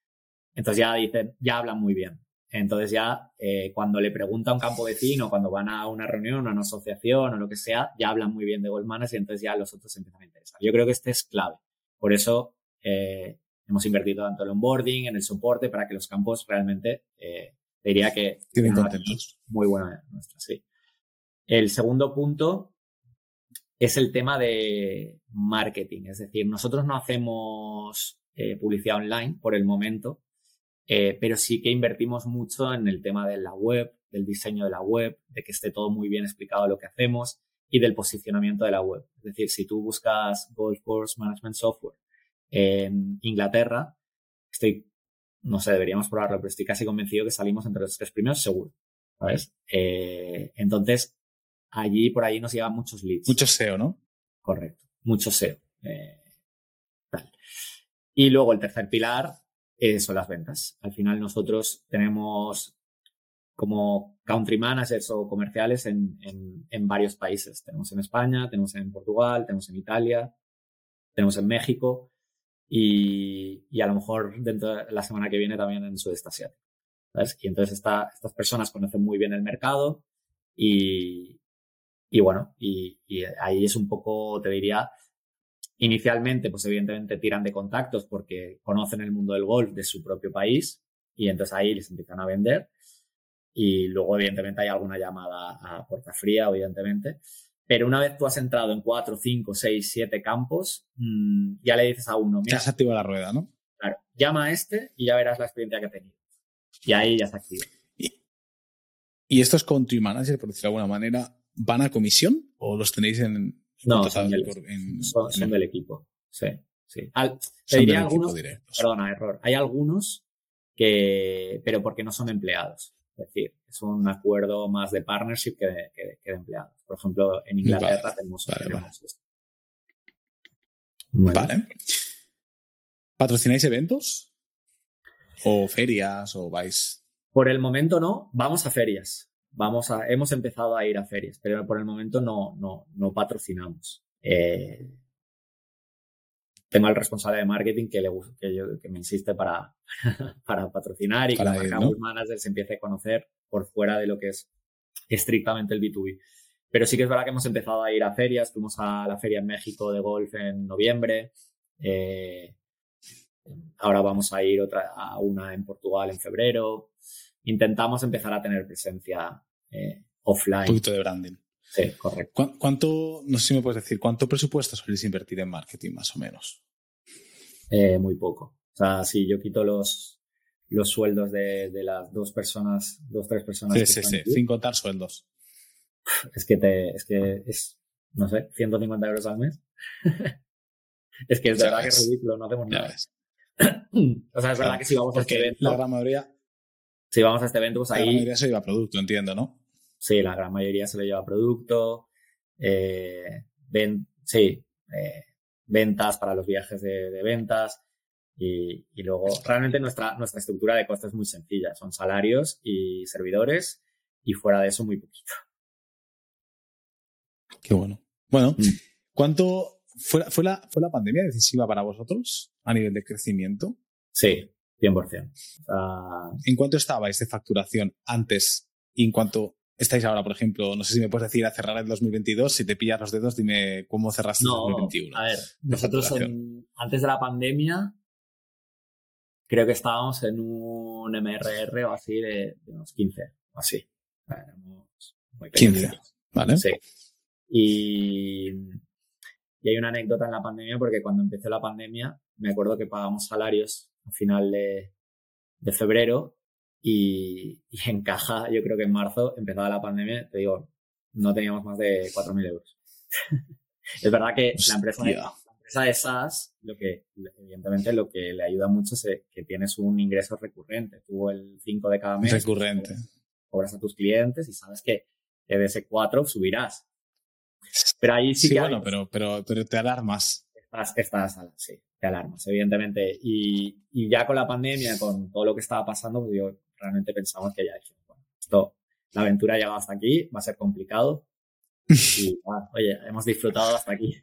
[SPEAKER 2] entonces ya dicen, ya hablan muy bien. Entonces ya eh, cuando le pregunta a un campo vecino, cuando van a una reunión, a una asociación o lo que sea, ya hablan muy bien de Goldman y entonces ya los otros empiezan a interesar. Yo creo que este es clave. Por eso eh, hemos invertido tanto en el onboarding, en el soporte, para que los campos realmente, eh, diría que...
[SPEAKER 1] Tienen contentos.
[SPEAKER 2] Muy buena nuestra, sí. El segundo punto es el tema de marketing. Es decir, nosotros no hacemos publicidad online por el momento, eh, pero sí que invertimos mucho en el tema de la web, del diseño de la web, de que esté todo muy bien explicado lo que hacemos y del posicionamiento de la web. Es decir, si tú buscas Golf Course Management Software en Inglaterra, estoy, no sé, deberíamos probarlo, pero estoy casi convencido que salimos entre los tres primeros seguro. ¿Sabes? Eh, entonces, allí, por ahí nos llevan muchos leads.
[SPEAKER 1] Mucho SEO, ¿no?
[SPEAKER 2] Correcto, mucho SEO. Eh, y luego el tercer pilar eh, son las ventas. Al final nosotros tenemos como country managers o comerciales en, en, varios países. Tenemos en España, tenemos en Portugal, tenemos en Italia, tenemos en México y, y, a lo mejor dentro de la semana que viene también en Sudeste Asiático. Y entonces esta, estas personas conocen muy bien el mercado y, y bueno, y, y, ahí es un poco, te diría, Inicialmente, pues evidentemente tiran de contactos porque conocen el mundo del golf de su propio país y entonces ahí les empiezan a vender. Y luego, evidentemente, hay alguna llamada a puerta fría, evidentemente. Pero una vez tú has entrado en cuatro, cinco, seis, siete campos, mm, ya le dices a uno,
[SPEAKER 1] mira. Ya se activa la rueda, ¿no?
[SPEAKER 2] Claro, llama a este y ya verás la experiencia que ha tenido. Y ahí ya se activa.
[SPEAKER 1] ¿Y, y estos country managers, por decirlo de alguna manera, van a comisión o los tenéis en,
[SPEAKER 2] no, son del, del, equipo. Sí, sí. te diría algunos, perdona, error. Hay algunos que, pero porque no son empleados. Es decir, es un acuerdo más de partnership que de, que, de empleados. Por ejemplo, en Inglaterra tenemos, esto.
[SPEAKER 1] Vale. ¿Patrocináis eventos? ¿O ferias? ¿O vais?
[SPEAKER 2] Por el momento no. Vamos a ferias vamos a, hemos empezado a ir a ferias, pero por el momento no, no, no patrocinamos. Eh, tengo al responsable de marketing que, le, que, yo, que me insiste para, para patrocinar y que los ¿no? managers se empiece a conocer por fuera de lo que es estrictamente el B2B. Pero sí que es verdad que hemos empezado a ir a ferias. Fuimos a la feria en México de golf en noviembre. Eh, ahora vamos a ir otra, a una en Portugal en febrero intentamos empezar a tener presencia eh, offline. Un
[SPEAKER 1] poquito de branding.
[SPEAKER 2] Sí, correcto.
[SPEAKER 1] ¿Cuánto, no sé si me puedes decir, cuánto presupuesto soléis invertir en marketing más o menos?
[SPEAKER 2] Eh, muy poco. O sea, si yo quito los, los sueldos de, de las dos personas, dos, tres personas.
[SPEAKER 1] Sí, sí, sí, sin contar sueldos.
[SPEAKER 2] Es que te, es que es, no sé, 150 euros al mes. es que es verdad que es ridículo, no hacemos nada. o sea, es verdad que si vamos a
[SPEAKER 1] este La gran mayoría,
[SPEAKER 2] si vamos a este evento, pues ahí... La
[SPEAKER 1] gran mayoría se lleva producto, entiendo, ¿no?
[SPEAKER 2] Sí, la gran mayoría se lo lleva producto. Eh, ven, sí, eh, ventas para los viajes de, ventas. Y, y, luego, realmente nuestra, nuestra estructura de costes es muy sencilla. Son salarios y servidores y fuera de eso muy poquito.
[SPEAKER 1] Qué bueno. Bueno, mm. ¿cuánto fue, fue, la, fue la pandemia decisiva para vosotros a nivel de crecimiento?
[SPEAKER 2] Sí, 100%.
[SPEAKER 1] ¿En cuánto estabais de facturación antes y en cuánto estáis ahora, por ejemplo? No sé si me puedes decir a cerrar el 2022. Si te pillas los dedos, dime cómo cerraste el 2021.
[SPEAKER 2] A ver, nosotros antes de la pandemia creo que estábamos en un MRR o así de, unos 15 o así.
[SPEAKER 1] muy 15, ¿vale?
[SPEAKER 2] Sí. Y, y hay una anécdota en la pandemia porque cuando empezó la pandemia me acuerdo que pagamos salarios a final de, de febrero y, y, en caja, yo creo que en marzo, empezaba la pandemia, te digo, no teníamos más de 4.000 euros. es verdad que la empresa, de, la empresa de SaaS, lo que, evidentemente, lo que le ayuda mucho es que tienes un ingreso recurrente. Tú el 5 de cada mes.
[SPEAKER 1] Recurrente.
[SPEAKER 2] Cobras a tus clientes y sabes que EDS4 subirás. Pero ahí sí,
[SPEAKER 1] sí
[SPEAKER 2] que
[SPEAKER 1] bueno, pero, pero, pero te alarmas.
[SPEAKER 2] Estás, estás, sí, te alarmas, evidentemente. Y, y, ya con la pandemia, con todo lo que estaba pasando, pues yo realmente pensamos que ya hecho, bueno, esto, la aventura ha llegado hasta aquí, va a ser complicado. Y, bueno, oye, hemos disfrutado hasta aquí.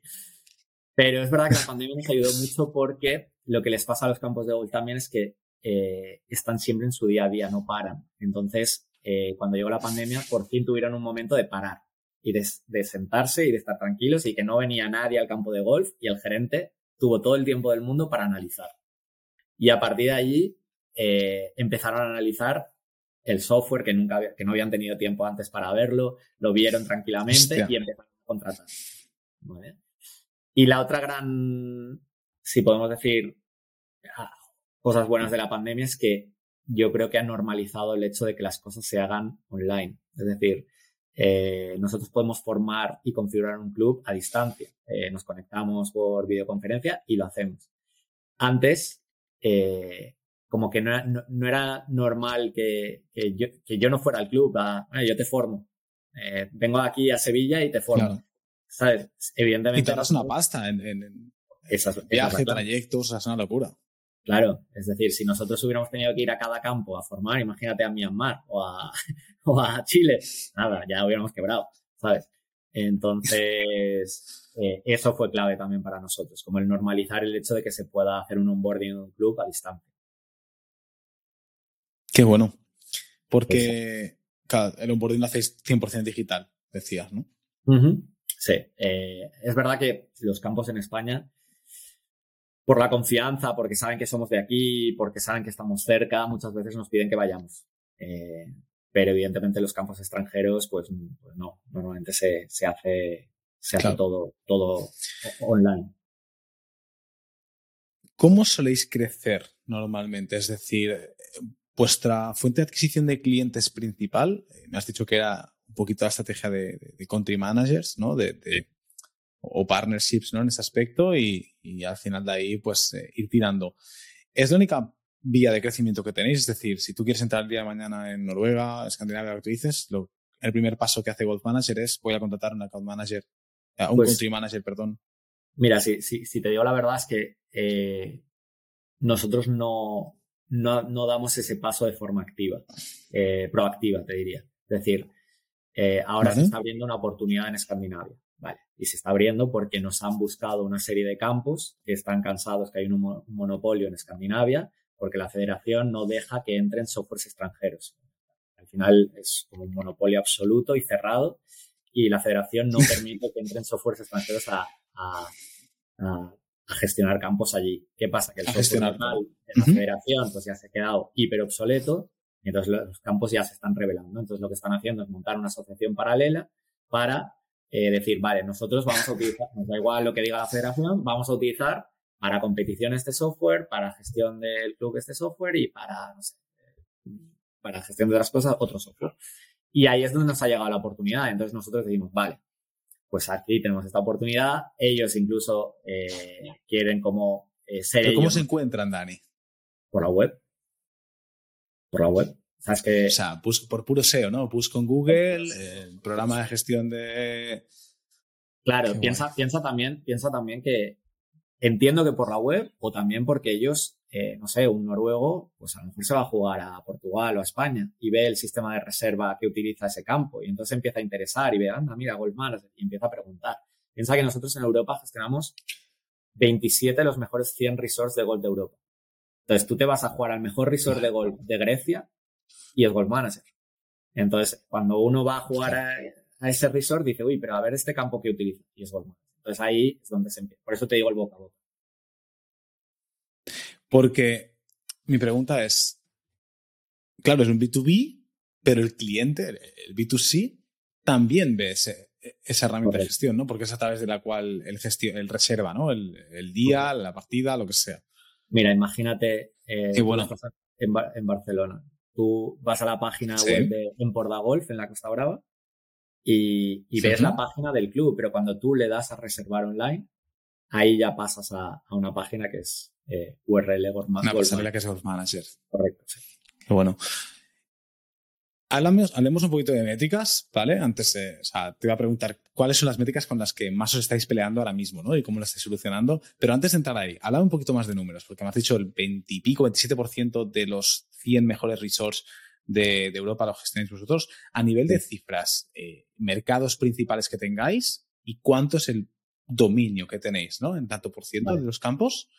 [SPEAKER 2] Pero es verdad que la pandemia nos ayudó mucho porque lo que les pasa a los campos de golf también es que eh, están siempre en su día a día, no paran. Entonces, eh, cuando llegó la pandemia, por fin tuvieron un momento de parar y de, de, sentarse y de estar tranquilos y que no venía nadie al campo de golf y el gerente tuvo todo el tiempo del mundo para analizar. Y a partir de allí eh, empezaron a analizar el software que nunca que no habían tenido tiempo antes para verlo, lo vieron tranquilamente Hostia. y empezaron a contratar. ¿Vale? Y la otra gran, si podemos decir, cosas buenas de la pandemia es que yo creo que ha normalizado el hecho de que las cosas se hagan online. Es decir, eh, nosotros podemos formar y configurar un club a distancia. Eh, nos conectamos por videoconferencia y lo hacemos. Antes, eh, como que no era, no, no era normal que, que, yo, que, yo, no fuera al club, a, yo te formo. Vengo aquí a Sevilla y te formo. Claro. ¿Sabes? Evidentemente.
[SPEAKER 1] Y te das una pasta en, en, en
[SPEAKER 2] esas,
[SPEAKER 1] viaje, trayectos, es una locura.
[SPEAKER 2] Claro, es decir, si nosotros hubiéramos tenido que ir a cada campo a formar, imagínate a Myanmar o a, o a Chile, nada, ya hubiéramos quebrado, ¿sabes? Entonces, eh, eso fue clave también para nosotros, como el normalizar el hecho de que se pueda hacer un onboarding en un club a distancia.
[SPEAKER 1] Qué bueno. Porque claro, el onboarding lo hacéis 100% digital, decías, ¿no?
[SPEAKER 2] Uh -huh. Sí, eh, es verdad que los campos en España, por la confianza, porque saben que somos de aquí, porque saben que estamos cerca, muchas veces nos piden que vayamos. Eh, pero evidentemente los campos extranjeros, pues, pues no, normalmente se, se hace, se claro. hace todo, todo online.
[SPEAKER 1] ¿Cómo soléis crecer normalmente? Es decir, vuestra fuente de adquisición de clientes principal, me has dicho que era un poquito la estrategia de, de, de country managers, ¿no? De, de, o partnerships, ¿no? En ese aspecto y, y al final de ahí, pues, eh, ir tirando. ¿Es la única vía de crecimiento que tenéis? Es decir, si tú quieres entrar el día de mañana en Noruega, Escandinavia, lo que tú dices, lo, el primer paso que hace Golf Manager es voy a contratar un account manager, uh, un pues, country manager, perdón.
[SPEAKER 2] Mira, si, si, si, te digo la verdad es que eh, nosotros no, no, no, damos ese paso de forma activa, eh, proactiva, te diría. Es decir, eh, ahora ¿Vale? se está abriendo una oportunidad en Escandinavia, ¿vale? Y se está abriendo porque nos han buscado una serie de campos que están cansados que hay un, un monopolio en Escandinavia, porque la federación no deja que entren softwares extranjeros. Al final es como un monopolio absoluto y cerrado y la federación no permite que entren softwares extranjeros a, a, a, a gestionar campos allí. ¿Qué pasa? Que el software normal de la uh -huh. federación pues ya se ha quedado hiper obsoleto y entonces los campos ya se están revelando. Entonces lo que están haciendo es montar una asociación paralela para eh, decir, vale, nosotros vamos a utilizar, nos da igual lo que diga la federación, vamos a utilizar para competición este software, para gestión del club este software y para, no sé, para gestión de otras cosas otro software. Y ahí es donde nos ha llegado la oportunidad. Entonces nosotros decimos, vale, pues aquí tenemos esta oportunidad. Ellos incluso eh, quieren como eh, ser
[SPEAKER 1] ¿Pero ¿Cómo se encuentran, Dani?
[SPEAKER 2] Por la web. Por la web. O sea, es que...
[SPEAKER 1] O sea, busco por puro SEO, ¿no? Busco en Google, el programa de gestión de...
[SPEAKER 2] Claro, piensa, piensa, también, piensa también que entiendo que por la web o también porque ellos, eh, no sé, un noruego, pues a lo mejor se va a jugar a Portugal o a España y ve el sistema de reserva que utiliza ese campo y entonces empieza a interesar y ve, anda, mira, Golf Manager y empieza a preguntar. Piensa que nosotros en Europa gestionamos 27 de los mejores 100 resorts de golf de Europa. Entonces tú te vas a jugar al mejor resort de golf de Grecia y es Golf Manager. Entonces, cuando uno va a jugar a, a ese resort, dice, uy, pero a ver este campo que utiliza y es Golf Manager. Entonces ahí es donde se empieza. Por eso te digo el boca a boca.
[SPEAKER 1] Porque mi pregunta es, claro, es un B2B, pero el cliente, el B2C, también ve ese, esa herramienta Correcto. de gestión, ¿no? Porque es a través de la cual el, gestión, el reserva, ¿no? El, el día, Correcto. la partida, lo que sea.
[SPEAKER 2] Mira, imagínate
[SPEAKER 1] eh, bueno.
[SPEAKER 2] en, en, Barcelona. Tú vas a la página ¿Sí? web de Emporda Golf en la Costa Brava y, y ves la página del club, pero cuando tú le das a reservar online, ahí ya pasas a, a una página que es eh, URL Golf
[SPEAKER 1] Una pasarela que es Golf Manager.
[SPEAKER 2] Correcto, sí.
[SPEAKER 1] Qué bueno. Hablamos, hablemos un poquito de métricas, ¿vale? Antes, o sea, te iba a preguntar cuáles son las métricas con las que más os estáis peleando ahora mismo, ¿no? Y cómo las estáis solucionando. Pero antes de entrar ahí, hablaba un poquito más de números, porque me has dicho el 20 y pico, 27% de los 100 mejores resorts de, Europa los gestionáis vosotros. A nivel de cifras, eh, mercados principales que tengáis y cuánto es el dominio que tenéis, ¿no? En tanto por ciento de los campos.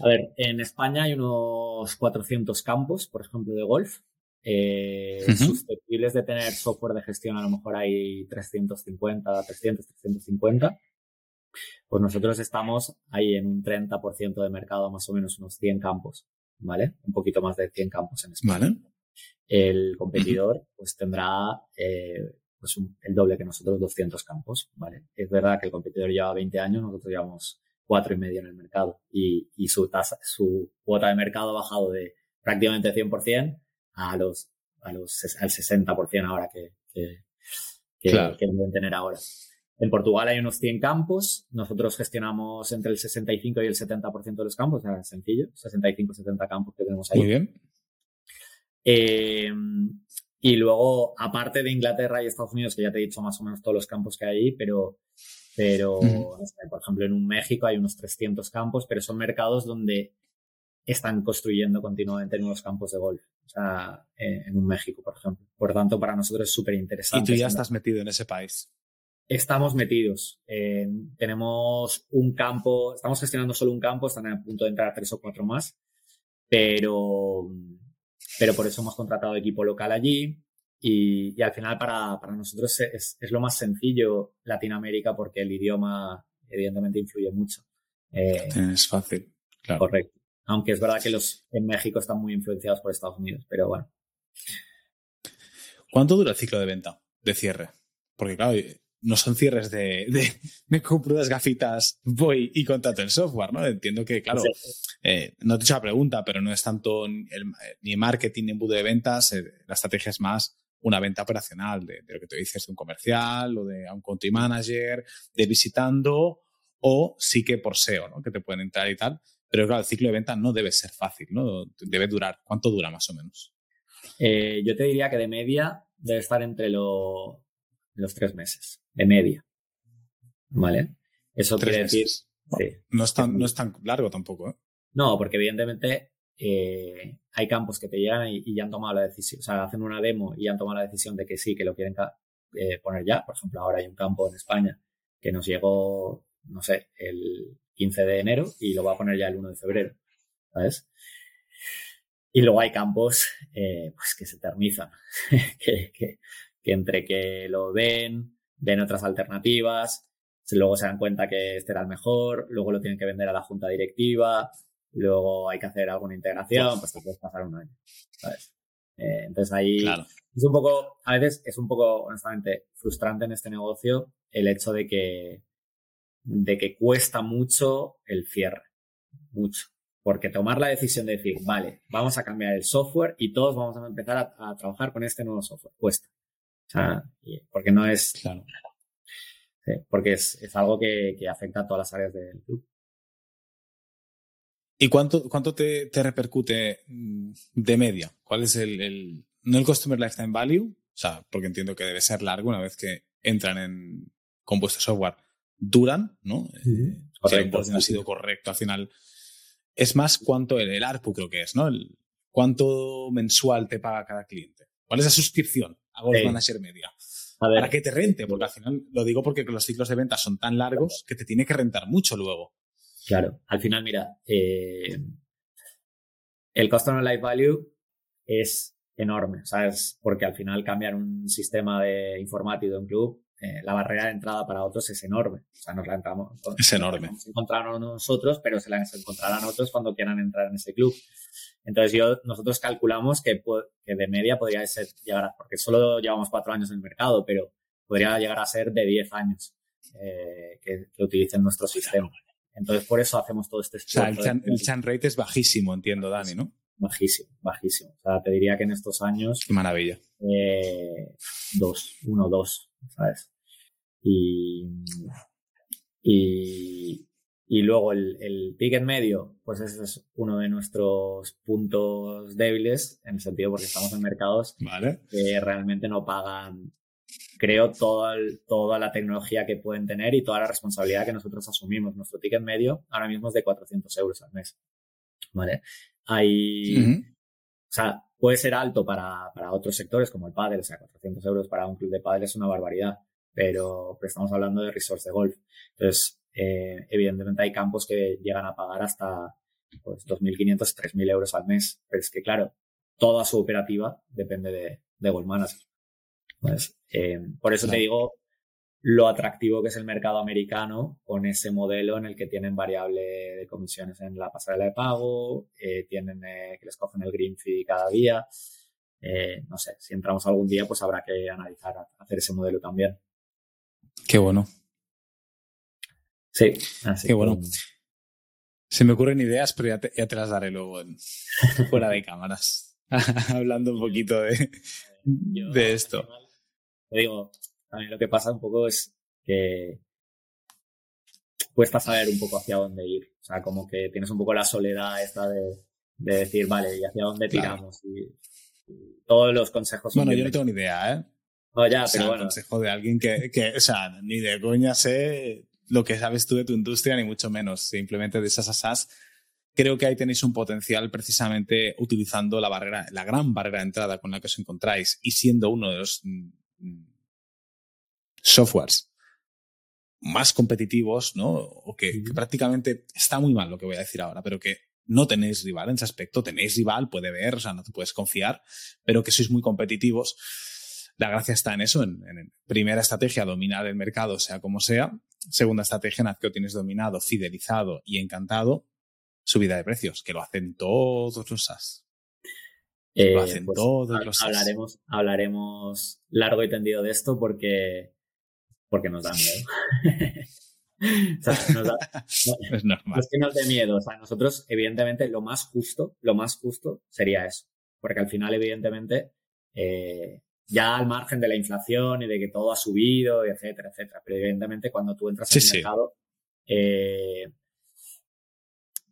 [SPEAKER 2] A ver, en España hay unos 400 campos, por ejemplo, de golf. Eh, susceptibles de tener software de gestión, a lo mejor hay 350, 300, 350. Pues nosotros estamos ahí en un 30% de mercado, más o menos unos 100 campos, ¿vale? Un poquito más de 100 campos en España. Vale. El competidor, pues tendrá eh, pues el doble que nosotros, 200 campos, ¿vale? Es verdad que el competidor lleva 20 años, nosotros llevamos cuatro y medio en el mercado y, y su tasa, su cuota de mercado ha bajado de prácticamente 100% a los, a los, al 60% ahora que, que, que, deben tener ahora. En Portugal hay unos 100 campos, nosotros gestionamos entre el 65 y el 70% de los campos, o sea, sencillo, 65-70 campos que tenemos ahí.
[SPEAKER 1] Muy bien.
[SPEAKER 2] Eh, y luego, aparte de Inglaterra y Estados Unidos, que ya te he dicho más o menos todos los campos que hay ahí, pero, pero por ejemplo, en un México hay unos 300 campos, pero son mercados donde están construyendo continuamente nuevos campos de golf. O sea, en un México, por ejemplo. Por tanto, para nosotros es súper interesante.
[SPEAKER 1] Y tú ya estás metido en ese país.
[SPEAKER 2] Estamos metidos. tenemos un campo, estamos gestionando solo un campo, están a punto de entrar tres o cuatro más, pero, pero por eso hemos contratado equipo local allí. Y, al final para, para nosotros es, es, lo más sencillo Latinoamérica porque el idioma evidentemente influye mucho.
[SPEAKER 1] Eh, es fácil, claro.
[SPEAKER 2] Correcto. Aunque es verdad que los en México están muy influenciados por Estados Unidos, pero bueno.
[SPEAKER 1] ¿Cuánto dura el ciclo de venta, de cierre? Porque claro, no son cierres de, me compro unas gafitas, voy y contrato el software, ¿no? Entiendo que, claro, eh, no te he hecho la pregunta, pero no es tanto ni marketing ni embudo de ventas, eh, la estrategia es más una venta operacional de, lo que te dices de un comercial o de un country manager, de visitando o sí que por SEO, ¿no? Que te pueden entrar y tal. Pero claro, el ciclo de venta no debe ser fácil, ¿no? Debe durar. ¿Cuánto dura más o menos?
[SPEAKER 2] Eh, yo te diría que de media debe estar entre los tres meses. De media. ¿Vale? Eso quiere decir.
[SPEAKER 1] No, es tan, no es tan largo tampoco, ¿eh?
[SPEAKER 2] No, porque evidentemente eh, hay campos que te llegan y, ya han tomado la decisión. O sea, hacen una demo y han tomado la decisión de que sí, que lo quieren eh, poner ya. Por ejemplo, ahora hay un campo en España que nos llegó, no sé, el 15 de enero y lo va a poner ya el 1 de febrero, ¿sabes? Y luego hay campos eh, pues que se eternizan, que, que, entre que lo ven, ven otras alternativas, luego se dan cuenta que este era el mejor, luego lo tienen que vender a la junta directiva, luego hay que hacer alguna integración, pues te puedes pasar un año, ¿sabes? Eh, entonces ahí es un poco, a veces es un poco, honestamente, frustrante en este negocio el hecho de que de que cuesta mucho el cierre, mucho. Porque tomar la decisión de decir, vale, vamos a cambiar el software y todos vamos a empezar a, trabajar con este nuevo software, cuesta. O sea, porque no es... Claro. porque es, algo que, afecta a todas las áreas del club.
[SPEAKER 1] ¿Y cuánto, cuánto te, repercute mm, de media? ¿Cuál es el, el, no el Customer Lifetime Value? O sea, porque entiendo que debe ser largo una vez que entran en, con vuestro software duran, ¿no? Eh, correcto. ha sido correcto al final. Es más cuánto el, ARPU creo que es, ¿no? El, cuánto mensual te paga cada cliente. ¿Cuál es la suscripción a Golf Manager Media? Para que te rente, porque al final lo digo porque los ciclos de venta son tan largos que te tiene que rentar mucho luego.
[SPEAKER 2] Claro, al final, mira, eh, el Customer Life Value es enorme, ¿sabes? Porque al final cambiar un sistema de informático de un club eh, la barrera de entrada para otros es enorme. O sea, nos la entramos.
[SPEAKER 1] Es enorme.
[SPEAKER 2] Nos encontraron nosotros, pero se la encontrarán otros cuando quieran entrar en ese club. Entonces, yo, nosotros calculamos que, que de media podría ser llegar a, porque solo llevamos cuatro años en el mercado, pero podría llegar a ser de diez años eh, que, utilicen nuestro sistema. Entonces, por eso hacemos todo este
[SPEAKER 1] esfuerzo. O sea, el chan, rate es bajísimo, entiendo, Dani, ¿no?
[SPEAKER 2] Bajísimo, bajísimo. O sea, te diría que en estos años.
[SPEAKER 1] Qué maravilla.
[SPEAKER 2] Eh, dos, uno, dos. ¿sabes? Y, y, Y luego el, el, ticket medio, pues ese es uno de nuestros puntos débiles, en el sentido porque estamos en mercados que realmente no pagan, creo, toda, toda la tecnología que pueden tener y toda la responsabilidad que nosotros asumimos. Nuestro ticket medio ahora mismo es de 400 euros al mes. ¿Vale? Hay, o sea, puede ser alto para, para otros sectores como el pádel, o sea, 400 euros para un club de pádel es una barbaridad, pero, pero estamos hablando de resorts de golf. Entonces, eh, evidentemente hay campos que llegan a pagar hasta pues, 2.500, 3.000 euros al mes. Pero es que, claro, toda su operativa depende de, de Gold Manager. Pues, eh, por eso te digo lo atractivo que es el mercado americano con ese modelo en el que tienen variable de comisiones en la pasarela de pago, eh, tienen que les cogen el green fee cada día. no sé, si entramos algún día, pues habrá que analizar, hacer ese modelo también.
[SPEAKER 1] Qué bueno.
[SPEAKER 2] Sí,
[SPEAKER 1] así Qué bueno. Se me ocurren ideas, pero ya te, las daré luego fuera de cámaras. Hablando un poquito de, de esto.
[SPEAKER 2] Te digo, también lo que pasa un poco es que cuesta saber un poco hacia dónde ir. O sea, como que tienes un poco la soledad esta de, decir, vale, ¿y hacia dónde tiramos? Y, todos los consejos.
[SPEAKER 1] Bueno, yo no tengo ni idea, ¿eh?
[SPEAKER 2] No, ya, pero bueno.
[SPEAKER 1] consejo de alguien que, que, o sea, ni de coña sé lo que sabes tú de tu industria, ni mucho menos. Simplemente de esas asas, creo que ahí tenéis un potencial precisamente utilizando la barrera, la gran barrera de entrada con la que os encontráis y siendo uno de los mm, softwares más competitivos, ¿no? O que, prácticamente está muy mal lo que voy a decir ahora, pero que no tenéis rival en ese aspecto, tenéis rival, puede ver, o sea, no te puedes confiar, pero que sois muy competitivos. La gracia está en eso, en, en primera estrategia, dominar el mercado, sea como sea, Segunda estrategia, en que tienes dominado, fidelizado y encantado, subida de precios, que lo hacen todos los SaaS.
[SPEAKER 2] lo eh, hacen pues, todos los SaaS. Hablaremos, hablaremos largo y tendido de esto porque, porque nos da miedo.
[SPEAKER 1] es normal.
[SPEAKER 2] es que nos dé miedo. O sea, nosotros, evidentemente, lo más justo, lo más justo sería eso. Porque al final, evidentemente, eh, ya al margen de la inflación y de que todo ha subido, etcétera, etcétera. Pero evidentemente cuando tú entras en el mercado, eh,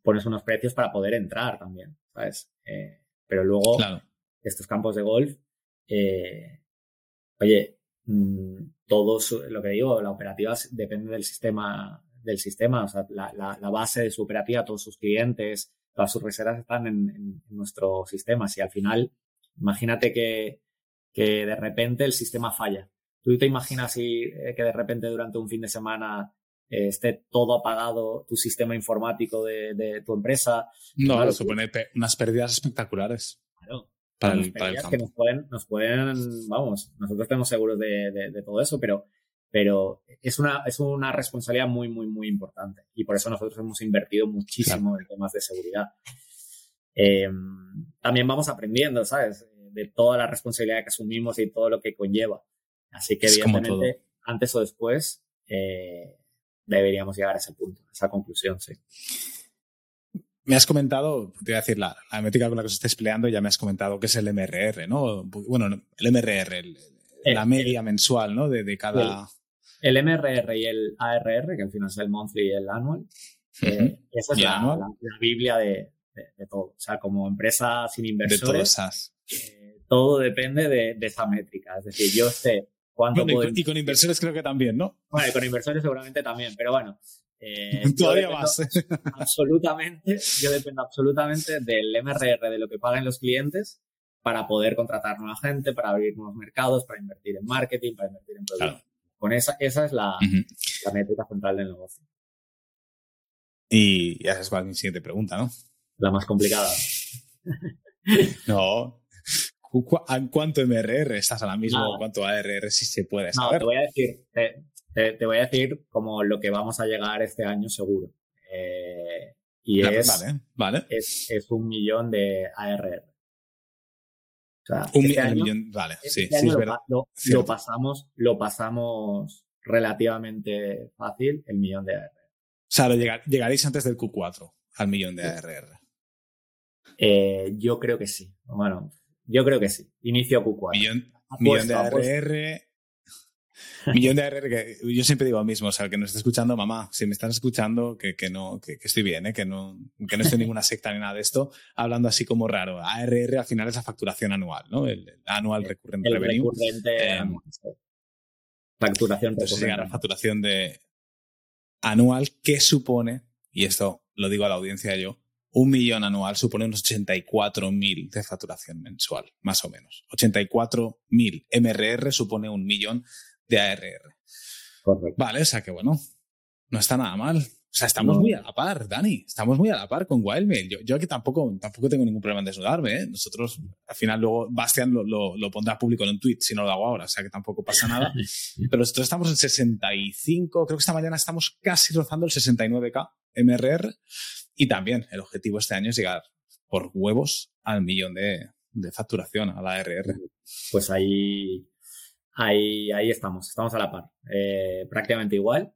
[SPEAKER 2] pones unos precios para poder entrar también, ¿sabes? Eh, pero luego, estos campos de golf, eh, oye, todos, lo que digo, la operativa depende del sistema, del sistema, o sea, la, la, base de su operativa, todos sus clientes, todas sus reservas están en, en nuestro sistema. Si al final, imagínate que, que de repente el sistema falla. ¿Tú te imaginas si, eh, que de repente durante un fin de semana eh, esté todo apagado tu sistema informático de, tu empresa?
[SPEAKER 1] No, claro, supone unas pérdidas espectaculares.
[SPEAKER 2] Claro. Para el, para el campo. que nos pueden, nos pueden, vamos, nosotros tenemos seguros de, todo eso, pero, pero es, una, es una responsabilidad muy, muy, muy importante. Y por eso nosotros hemos invertido muchísimo en temas de seguridad. Eh, también vamos aprendiendo, ¿sabes? de toda la responsabilidad que asumimos y todo lo que conlleva. Así que, evidentemente, antes o después, eh, deberíamos llegar a ese punto, a esa conclusión, sí.
[SPEAKER 1] Me has comentado, te voy a decir, la, la métrica con la que os estáis peleando, ya me has comentado que es el MRR, ¿no? Bueno, el MRR, la media mensual, ¿no? De, cada.
[SPEAKER 2] El, MRR y el ARR, que al final es el monthly y el annual, eh, esa es la, Biblia de, todo. O sea, como empresa sin inversores, todo depende de, esa métrica. Es decir, yo sé cuánto
[SPEAKER 1] Y con inversores creo que también, ¿no?
[SPEAKER 2] Bueno, con inversores seguramente también, pero bueno.
[SPEAKER 1] Eh, Todavía más.
[SPEAKER 2] absolutamente, yo dependo absolutamente del MRR, de lo que paguen los clientes para poder contratar nueva gente, para abrir nuevos mercados, para invertir en marketing, para invertir en productos. Con esa, esa es la, la métrica central del negocio.
[SPEAKER 1] Y ya es mi siguiente pregunta, ¿no?
[SPEAKER 2] La más complicada.
[SPEAKER 1] no, ¿Cuánto MRR estás ahora mismo? ¿Cuánto ARR si se puede saber?
[SPEAKER 2] No, te voy a decir, te, voy a decir como lo que vamos a llegar este año seguro. Eh, y es,
[SPEAKER 1] vale, vale.
[SPEAKER 2] Es, es, un millón de ARR.
[SPEAKER 1] O sea, un este millón, vale, este sí, sí,
[SPEAKER 2] es verdad. Lo, pasamos, lo pasamos relativamente fácil, el millón de ARR.
[SPEAKER 1] O sea, llegaréis antes del Q4 al millón de ARR.
[SPEAKER 2] Eh, yo creo que sí. Bueno, yo creo que sí. Inicio Q4.
[SPEAKER 1] Millón, millón de ARR. Millón de ARR que yo siempre digo lo mismo, o sea, que nos esté escuchando, mamá, si me están escuchando, que, que no, que, estoy bien, ¿eh? que no, que no estoy en ninguna secta ni nada de esto, hablando así como raro. ARR al final es la facturación anual, ¿no? El, anual recurrente
[SPEAKER 2] el
[SPEAKER 1] revenue.
[SPEAKER 2] Recurrente eh, Facturación
[SPEAKER 1] recurrente. la facturación de anual que supone, y esto lo digo a la audiencia yo, un millón anual supone unos 84.000 de facturación mensual, más o menos. 84.000 MRR supone un millón de ARR.
[SPEAKER 2] Correcto.
[SPEAKER 1] Vale, o sea que bueno, no está nada mal. O sea, estamos muy a la par, Dani. Estamos muy a la par con Wildmail. Yo, yo aquí tampoco, tampoco tengo ningún problema en desnudarme. ¿eh? Nosotros, al final, luego Bastian lo, lo, pondrá público en un tweet si no lo hago ahora. O sea que tampoco pasa nada. Pero nosotros estamos en 65. Creo que esta mañana estamos casi rozando el 69K MRR. Y también el objetivo este año es llegar por huevos al millón de, de facturación, a la ARR.
[SPEAKER 2] Pues ahí, ahí, ahí estamos, estamos a la par. Eh, prácticamente igual.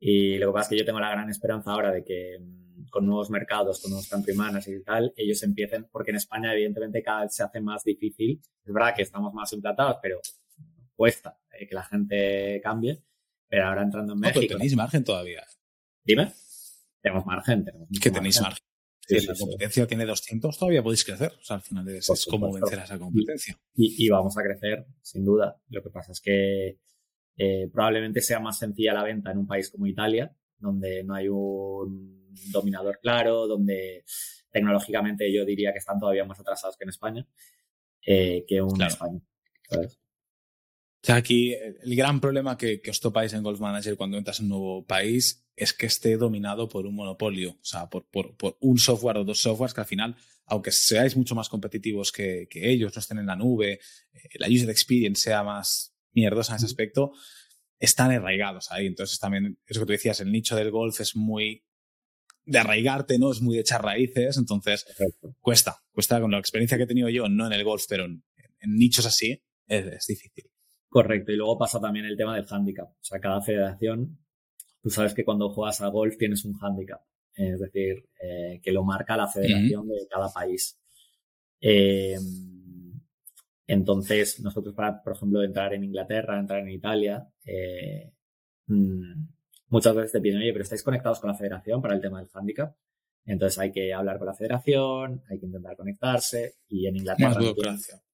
[SPEAKER 2] Y lo que pasa es que yo tengo la gran esperanza ahora de que mm, con nuevos mercados, con nuevos country managers y tal, ellos empiecen, porque en España evidentemente cada vez se hace más difícil. Es verdad que estamos más implantados, pero cuesta eh, que la gente cambie. Pero ahora entrando en México...
[SPEAKER 1] tenéis margen todavía.
[SPEAKER 2] Dime. Tenemos margen. Tenemos
[SPEAKER 1] que tenéis margen. Si la competencia tiene 200, todavía podéis crecer. O sea, al final es, es como vencer a esa competencia.
[SPEAKER 2] Y, y, vamos a crecer, sin duda. Lo que pasa es que eh, probablemente sea más sencilla la venta en un país como Italia, donde no hay un dominador claro, donde tecnológicamente yo diría que están todavía más atrasados que en España, eh, que un España.
[SPEAKER 1] O sea, aquí el gran problema que, os topáis en Golf Manager cuando entras en un nuevo país es que esté dominado por un monopolio, o sea, por, un software o dos softwares que al final, aunque seáis mucho más competitivos que, ellos, no estén en la nube, eh, la user experience sea más mierdosa en ese aspecto, están arraigados ahí. Entonces también, eso que tú decías, el nicho del golf es muy de arraigarte, ¿no? Es muy de echar raíces, entonces cuesta, cuesta con la experiencia que he tenido yo, no en el golf, pero en, nichos así, es, difícil.
[SPEAKER 2] Correcto, y luego pasa también el tema del handicap. O sea, cada federación, tú sabes que cuando juegas a golf tienes un handicap, es decir, eh, que lo marca la federación de cada país. Eh, entonces, nosotros para, por ejemplo, entrar en Inglaterra, entrar en Italia, eh, mm, muchas veces te piden, oye, pero estáis conectados con la federación para el tema del handicap. Entonces hay que hablar con la federación, hay que intentar conectarse y en Inglaterra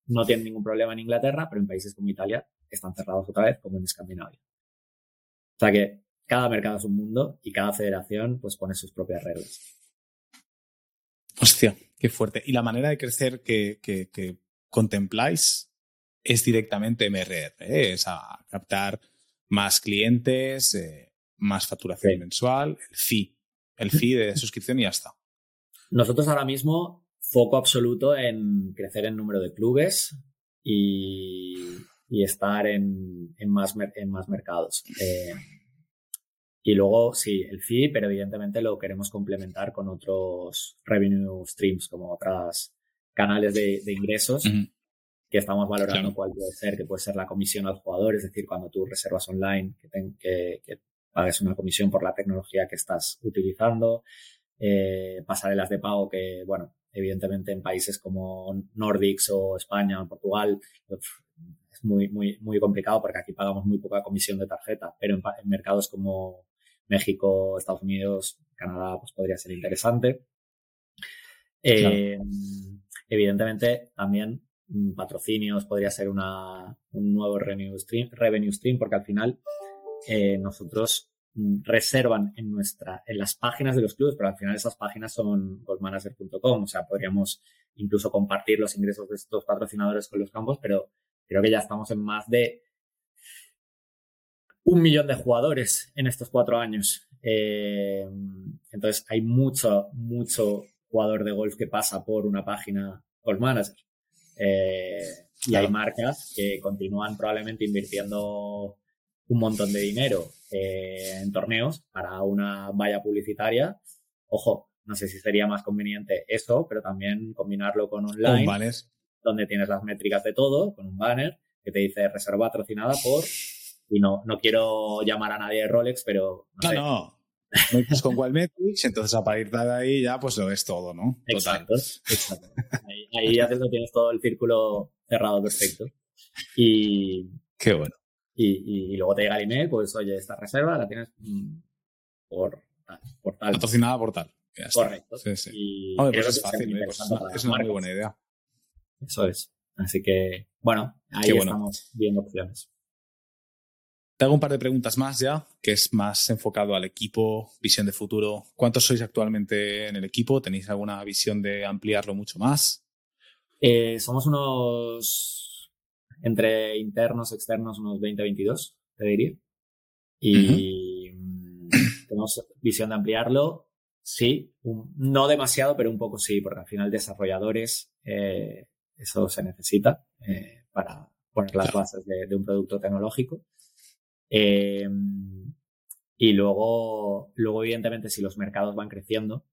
[SPEAKER 2] no tienen, ningún problema en Inglaterra, pero en países como Italia están cerrados otra vez como en Escandinavia. O sea que cada mercado es un mundo y cada federación pues pone sus propias reglas.
[SPEAKER 1] Hostia, qué fuerte. Y la manera de crecer que, que, que contempláis es directamente MRR, ¿eh? es a captar más clientes, eh, más facturación mensual, el fee, el fee de suscripción y ya está.
[SPEAKER 2] Nosotros ahora mismo foco absoluto en crecer el número de clubes y, estar en, más, en más mercados. Eh, y luego, sí, el fee, pero evidentemente lo queremos complementar con otros revenue streams, como otras canales de, ingresos que estamos valorando cuál puede ser, que puede ser la comisión al jugador, es decir, cuando tú reservas online, que, que, pagues una comisión por la tecnología que estás utilizando, eh, pasarelas de pago que, bueno, evidentemente en países como Nordics o España o Portugal es muy, muy, muy complicado porque aquí pagamos muy poca comisión de tarjeta, pero en, mercados como México, Estados Unidos, Canadá, pues podría ser interesante. Eh, Evidentemente, también mm, patrocinios podría ser una, un nuevo revenue stream, revenue stream, porque al final eh, nosotros mm, reservan en nuestra, en las páginas de los clubes, pero al final esas páginas son golfmanager.com, o sea, podríamos incluso compartir los ingresos de estos patrocinadores con los campos, pero creo que ya estamos en más de un millón de jugadores en estos cuatro años. Eh, entonces hay mucho, mucho jugador de golf que pasa por una página Golf Manager. Eh, y hay marcas que continúan probablemente invirtiendo un montón de dinero eh, en torneos para una valla publicitaria. Ojo, no sé si sería más conveniente eso, pero también combinarlo con online, donde tienes las métricas de todo, con un banner que te dice reserva patrocinada por y no, no quiero llamar a nadie de Rolex, pero
[SPEAKER 1] no, no, metes con Wildmetrics, entonces a partir de ahí ya pues lo ves todo, ¿no?
[SPEAKER 2] Exacto, exacto. Ahí, ya tienes todo el círculo cerrado perfecto. Y,
[SPEAKER 1] Qué bueno.
[SPEAKER 2] y, luego te llega el email, pues oye, esta reserva la tienes mm, por, por tal.
[SPEAKER 1] Patrocinada por tal.
[SPEAKER 2] Correcto.
[SPEAKER 1] Sí, sí. Y pues es fácil, ¿eh? pues es una, muy buena idea.
[SPEAKER 2] Eso es. Así que, bueno, ahí estamos viendo opciones.
[SPEAKER 1] Te hago un par de preguntas más ya, que es más enfocado al equipo, visión de futuro. ¿Cuántos sois actualmente en el equipo? ¿Tenéis alguna visión de ampliarlo mucho más?
[SPEAKER 2] Eh, somos unos, entre internos, externos, unos 20-22, te diría. Y tenemos visión de ampliarlo, sí, no demasiado, pero un poco sí, porque al final desarrolladores, eh, eso se necesita eh, para poner las bases de un producto tecnológico. Eh, y luego, luego, evidentemente, si los mercados van creciendo,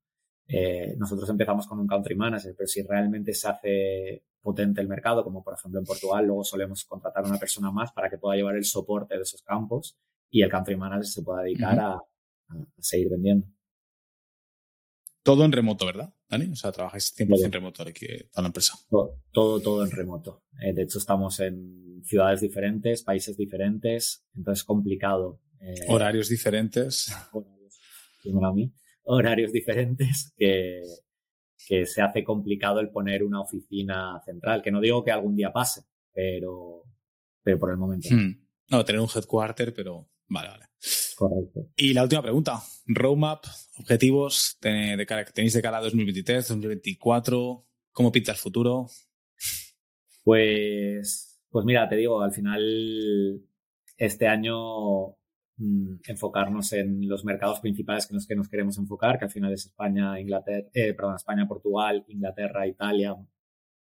[SPEAKER 2] eh, nosotros empezamos con un country manager, pero si realmente se hace potente el mercado, como por ejemplo en Portugal, luego solemos contratar a una persona más para que pueda llevar el soporte de esos campos y el country manager se pueda dedicar a, seguir vendiendo.
[SPEAKER 1] Todo en remoto, ¿verdad, Dani? O sea, trabajáis 100% en remoto aquí, toda la empresa.
[SPEAKER 2] Todo, todo, en remoto. Eh, de hecho, estamos en ciudades diferentes, países diferentes, entonces es complicado.
[SPEAKER 1] Eh, horarios diferentes.
[SPEAKER 2] Horarios, a mí, horarios diferentes que, que se hace complicado el poner una oficina central, que no digo que algún día pase, pero, pero por el momento.
[SPEAKER 1] Hmm. No, tener un headquarter, pero vale, vale.
[SPEAKER 2] Correcto.
[SPEAKER 1] Y la última pregunta, roadmap, objetivos de cara, tenéis de cara a 2023, 2024, ¿cómo pinta el futuro?
[SPEAKER 2] Pues, pues mira, te digo, al final este año mm, enfocarnos en los mercados principales en los que nos queremos enfocar, que al final es España, Inglaterra, eh, perdón, España, Portugal, Inglaterra, Italia,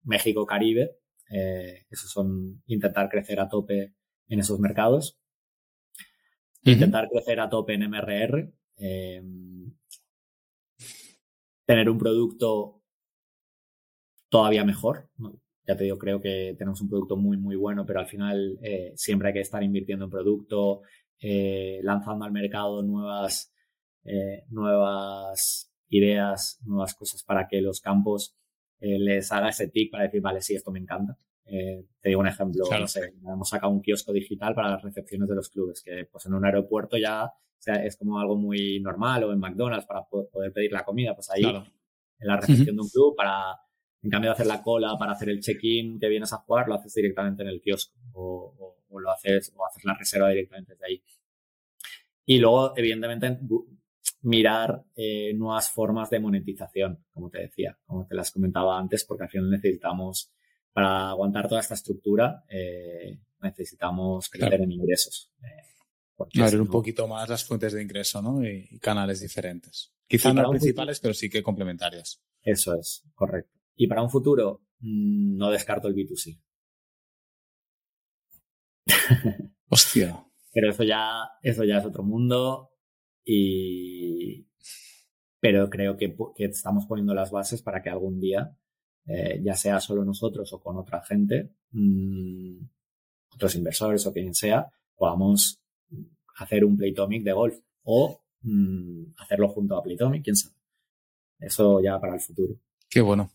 [SPEAKER 2] México, Caribe. Eh, esos son intentar crecer a tope en esos mercados. Intentar crecer a tope en MRR. Em, tener un producto todavía mejor. Ya te digo, creo que tenemos un producto muy, muy bueno, pero al final eh, siempre hay que estar invirtiendo en producto, eh, lanzando al mercado nuevas, eh, nuevas ideas, nuevas cosas para que los campos les haga ese tic para decir, vale, sí, esto me encanta. Eh, te digo un ejemplo, no sé, hemos sacado un kiosco digital para las recepciones de los clubes, que pues en un aeropuerto ya es como algo muy normal o en McDonald's para poder pedir la comida, pues ahí en la recepción de un club para, en cambio de hacer la cola para hacer el check-in que vienes a jugar, lo haces directamente en el kiosco o, lo haces o haces la reserva directamente desde ahí. Y luego, evidentemente, mirar eh, nuevas formas de monetización, como te decía, como te las comentaba antes, porque al final necesitamos para aguantar toda esta estructura eh, necesitamos crecer en ingresos.
[SPEAKER 1] Eh, Abrir un poquito más las fuentes de ingreso ¿no? y, canales diferentes. Quizá no principales, pero sí que complementarias.
[SPEAKER 2] Eso es, correcto. Y para un futuro, mm, no descarto el B2C.
[SPEAKER 1] Hostia.
[SPEAKER 2] Pero eso ya, eso ya es otro mundo y... Pero creo que, que estamos poniendo las bases para que algún día eh, ya sea solo nosotros o con otra gente, mmm, otros inversores o quien sea, podamos hacer un Playtomic de golf o mmm, hacerlo junto a Playtomic, quién sabe. Eso ya para el futuro.
[SPEAKER 1] Qué bueno.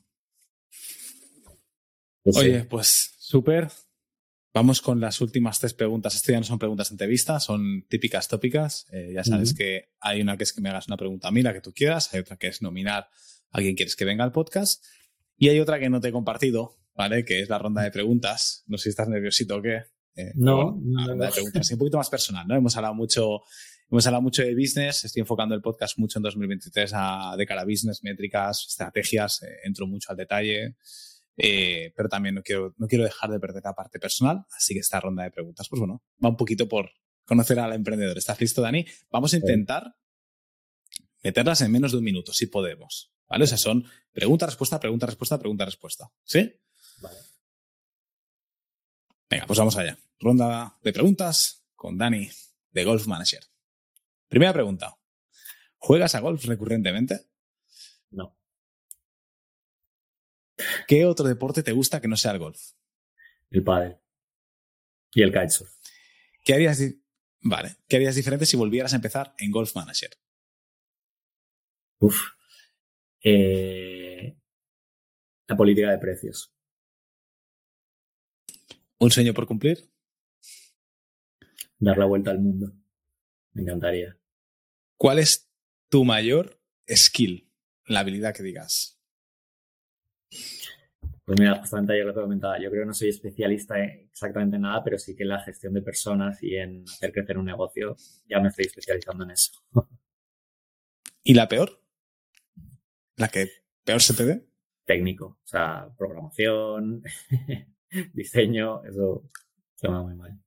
[SPEAKER 1] Pues Oye, pues súper. Vamos con las últimas tres preguntas. Estas ya no son preguntas de entrevista, son típicas tópicas. Eh, ya sabes que hay una que es que me hagas una pregunta a mí, la que tú quieras. Hay otra que es nominar a quien quieres que venga al podcast. Y hay otra que no te he compartido, ¿vale? Que es la ronda de preguntas. No sé si estás nerviosito o qué.
[SPEAKER 2] Eh, no,
[SPEAKER 1] no, ronda de preguntas. un poquito más personal, ¿no? Hemos hablado mucho, hemos hablado mucho de business. Estoy enfocando el podcast mucho en 2023 a, de cara a business, métricas, estrategias. Eh, entro mucho al detalle. Eh, pero también no quiero, no quiero dejar de perder la parte personal. Así que esta ronda de preguntas, pues bueno, va un poquito por conocer al emprendedor. ¿Estás listo, Dani? Vamos a intentar meterlas en menos de un minuto, si podemos. ¿Vale? O sea, son pregunta, respuesta, pregunta, respuesta, pregunta, respuesta. ¿Sí? Vale. Venga, pues vamos allá. Ronda de preguntas con Dani de Golf Manager. Primera pregunta. ¿Juegas a golf recurrentemente?
[SPEAKER 2] No.
[SPEAKER 1] ¿Qué otro deporte te gusta que no sea el golf?
[SPEAKER 2] El pádel. Y el kitesurf.
[SPEAKER 1] ¿Qué harías, vale. ¿Qué harías diferente si volvieras a empezar en Golf Manager?
[SPEAKER 2] Uf. Eh, la política de precios.
[SPEAKER 1] ¿Un sueño por cumplir?
[SPEAKER 2] dar la vuelta al mundo. Me encantaría.
[SPEAKER 1] ¿Cuál es tu mayor skill, la habilidad que digas?
[SPEAKER 2] Pues mira, justamente ayer lo que comentaba, yo creo que no soy especialista en exactamente nada, pero sí que en la gestión de personas y en hacer crecer un negocio ya me estoy especializando en eso.
[SPEAKER 1] ¿Y la peor? ¿La que peor se te ve?
[SPEAKER 2] Técnico, o sea, programación, diseño, eso se va muy mal.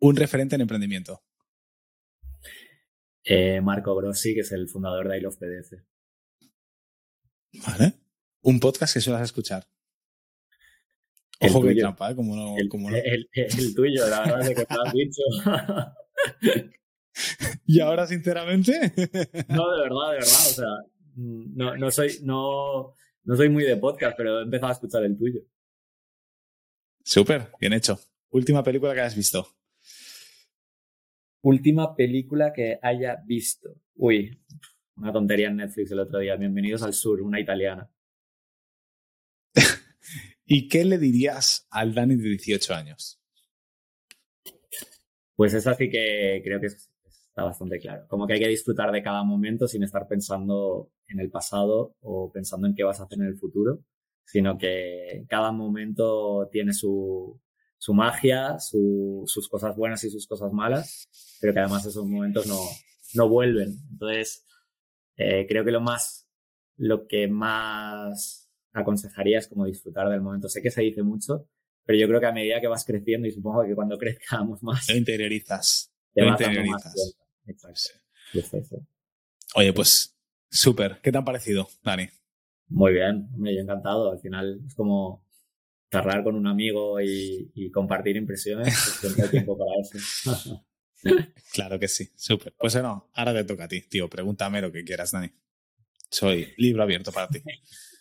[SPEAKER 1] Un referente en emprendimiento.
[SPEAKER 2] Eh, Marco Grossi, que es el fundador de I Love PDF.
[SPEAKER 1] Vale. Un podcast que suelas escuchar. Ojo que trampa, ¿eh? Como no,
[SPEAKER 2] el,
[SPEAKER 1] como no.
[SPEAKER 2] El, el, tuyo, la verdad es que te lo has dicho.
[SPEAKER 1] ¿Y ahora, sinceramente?
[SPEAKER 2] no, de verdad, de verdad. O sea, no, no, soy, no, no soy muy de podcast, pero he empezado a escuchar el tuyo.
[SPEAKER 1] Súper, bien hecho. Última película que hayas visto.
[SPEAKER 2] Última película que haya visto. Uy, una tontería en Netflix el otro día. Bienvenidos al Sur, una italiana.
[SPEAKER 1] ¿Y qué le dirías al Dani de 18 años?
[SPEAKER 2] Pues es así que creo que está bastante claro. Como que hay que disfrutar de cada momento sin estar pensando en el pasado o pensando en qué vas a hacer en el futuro, sino que cada momento tiene su, su magia, sus cosas buenas y sus cosas malas, pero que además esos momentos no, no vuelven. Entonces, eh, creo que lo más, lo que más aconsejaría es como disfrutar del momento. Sé que se dice mucho, pero yo creo que a medida que vas creciendo y supongo que cuando crezcamos más...
[SPEAKER 1] Lo interiorizas.
[SPEAKER 2] Te
[SPEAKER 1] lo interiorizas.
[SPEAKER 2] Exacto.
[SPEAKER 1] Oye, pues súper. ¿Qué te ha parecido, Dani?
[SPEAKER 2] Muy bien, hombre, yo encantado. Al final es como charlar con un amigo y, y compartir impresiones. Pues siempre hay tiempo para eso.
[SPEAKER 1] Claro que sí, súper. Pues no, ahora te toca a ti, tío. Pregúntame lo que quieras, Dani. Soy libro abierto para ti.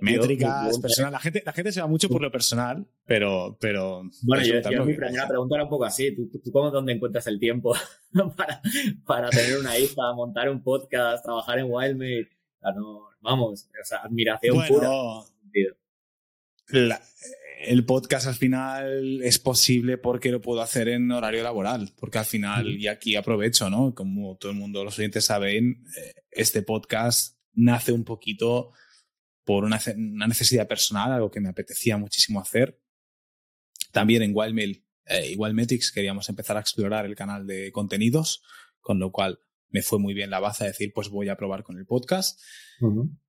[SPEAKER 1] Métricas,
[SPEAKER 2] yo-
[SPEAKER 1] personal. La gente, la gente se va mucho por lo personal, pero. pero
[SPEAKER 2] Bueno, yo, yo mi primera pregunta era un poco así. ¿Tú, tú cómo, dónde encuentras el tiempo para, para tener una hija, montar un podcast, trabajar en Wildmate? No, vamos, o sea, admiración pura.
[SPEAKER 1] Bueno,
[SPEAKER 2] tío.
[SPEAKER 1] la- el podcast al final es posible porque lo puedo hacer en horario laboral, porque al final, y aquí aprovecho, ¿no? Como todo el mundo, los oyentes saben, eh, este podcast nace un poquito por una, ce- una necesidad personal, algo que me apetecía muchísimo hacer. También en Wildmail eh, Wildmetrics queríamos empezar a explorar el canal de contenidos, con lo cual me fue muy bien la baza de decir, pues voy a probar con el podcast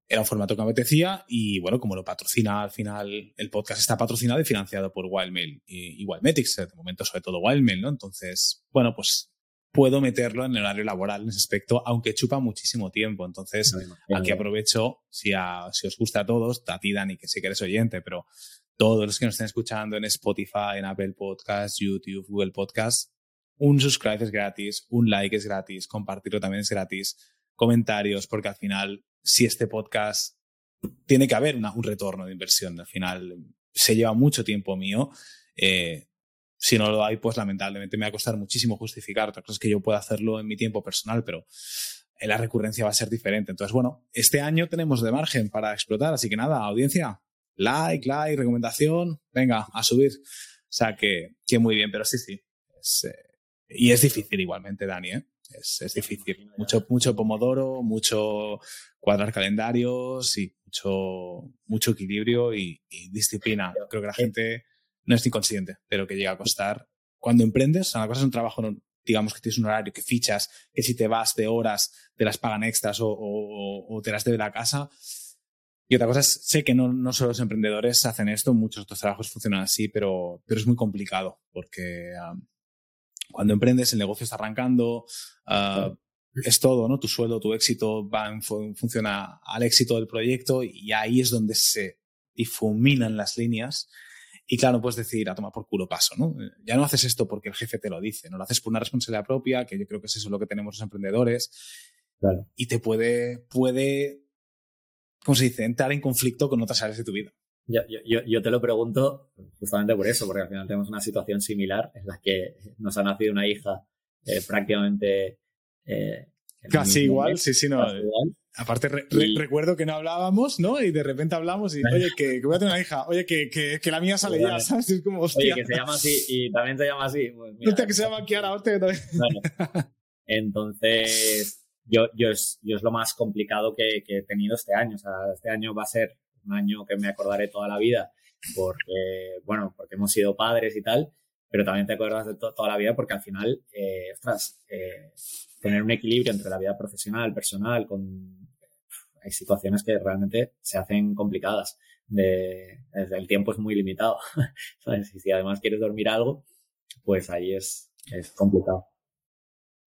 [SPEAKER 1] era un formato que me apetecía y bueno, como lo patrocina al final, el podcast está patrocinado y financiado por Wildmail y, y Wildmetrics, de momento sobre todo Wildmail, ¿no? Entonces, bueno, pues puedo meterlo en el horario laboral en ese aspecto, aunque chupa muchísimo tiempo. Entonces, aquí aprovecho, si, a- si os gusta a todos, a ti Dani, que sé que eres oyente, pero todos los que nos estén escuchando en Spotify, en Apple Podcasts, YouTube, Google Podcasts, un subscribe es gratis, un like es gratis, compartirlo también es gratis, comentarios, porque al final, si este podcast tiene que haber una- un retorno de inversión, al final se lleva mucho tiempo mío. eh, si no lo hay, pues lamentablemente me va a costar muchísimo justificar. Otra cosa es que yo pueda hacerlo en mi tiempo personal, pero eh, la recurrencia va a ser diferente. Entonces, bueno, este año tenemos de margen para explotar, así que nada, audiencia, like, like, recomendación, venga, a subir. O sea que, que muy bien, pero sí, sí. Es, eh, y es difícil igualmente, Dani, ¿eh? Es, es difícil. Mucho, mucho pomodoro, mucho cuadrar calendarios y mucho, mucho equilibrio y, y disciplina. Creo que la gente no es inconsciente de lo que llega a costar. Cuando emprendes, una cosa es un trabajo, digamos que tienes un horario, que fichas, que si te vas de horas te las pagan extras o, o- o te las debe la casa. Y otra cosa es, sé que no, no solo los emprendedores hacen esto, muchos otros trabajos funcionan así, pero, pero es muy complicado porque cuando emprendes el negocio está arrancando, uh, es todo, ¿no? Tu sueldo, tu éxito va en, fu- funciona al éxito del proyecto y ahí es donde se difuminan las líneas. Y claro, no puedes decir, a tomar por culo paso, ¿no? Eh, Ya no haces esto porque el jefe te lo dice, no lo haces por una responsabilidad propia, que yo creo que es eso lo que tenemos los emprendedores,
[SPEAKER 2] Claro.
[SPEAKER 1] y te puede, puede, ¿cómo se dice?, entrar en conflicto con otras áreas de tu vida.
[SPEAKER 2] Yo, yo, yo, te lo pregunto justamente por eso, porque al final tenemos una situación similar en la que nos ha nacido una hija eh, prácticamente... eh,
[SPEAKER 1] Casi igual,
[SPEAKER 2] mes,
[SPEAKER 1] sí, sí, no.
[SPEAKER 2] casi igual.
[SPEAKER 1] Aparte, recuerdo que no hablábamos, ¿no? Y de repente hablamos y, oye, que, voy a tener una hija, oye, que, que, la mía sale ya, ¿sabes? Es como,
[SPEAKER 2] hostia. Oye, que se llama así y también se llama así.
[SPEAKER 1] Pues que se llama Kiara, hostia, que también.
[SPEAKER 2] Entonces, yo, yo, es, yo es lo más complicado que, que he tenido este año. O sea, este año va a ser un año que me acordaré toda la vida porque, bueno, porque hemos sido padres y tal, pero también te acuerdas de toda la vida porque al final, eh, ostras, eh, tener un equilibrio entre la vida profesional, personal, con hay situaciones que realmente se hacen complicadas. De, el tiempo es muy limitado. Y si además quieres dormir algo, pues ahí es, es complicado.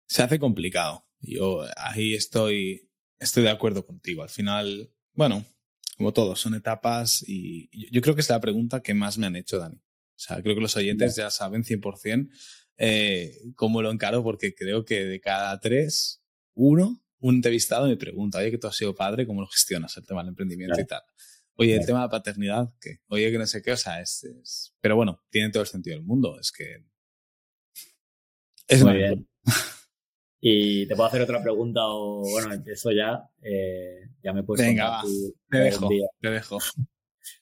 [SPEAKER 1] Se hace complicado. Yo ahí estoy, estoy de acuerdo contigo. Al final, bueno, como todo, son etapas y yo creo que es la pregunta que más me han hecho, Dani. O sea, creo que los oyentes ya saben 100% eh, cómo lo encaro porque creo que de cada tres, uno, un entrevistado me pregunta, oye, que tú has sido padre, ¿cómo lo gestionas el tema del emprendimiento y tal? Oye, el tema de la paternidad, ¿qué? Oye, que no sé qué, o sea, es, Pero bueno, tiene todo el sentido del mundo, es que...
[SPEAKER 2] Es muy bien. Y te puedo hacer otra pregunta o, bueno, eso ya, eh, ya me puedes
[SPEAKER 1] Venga, va, te dejo, te dejo.
[SPEAKER 2] O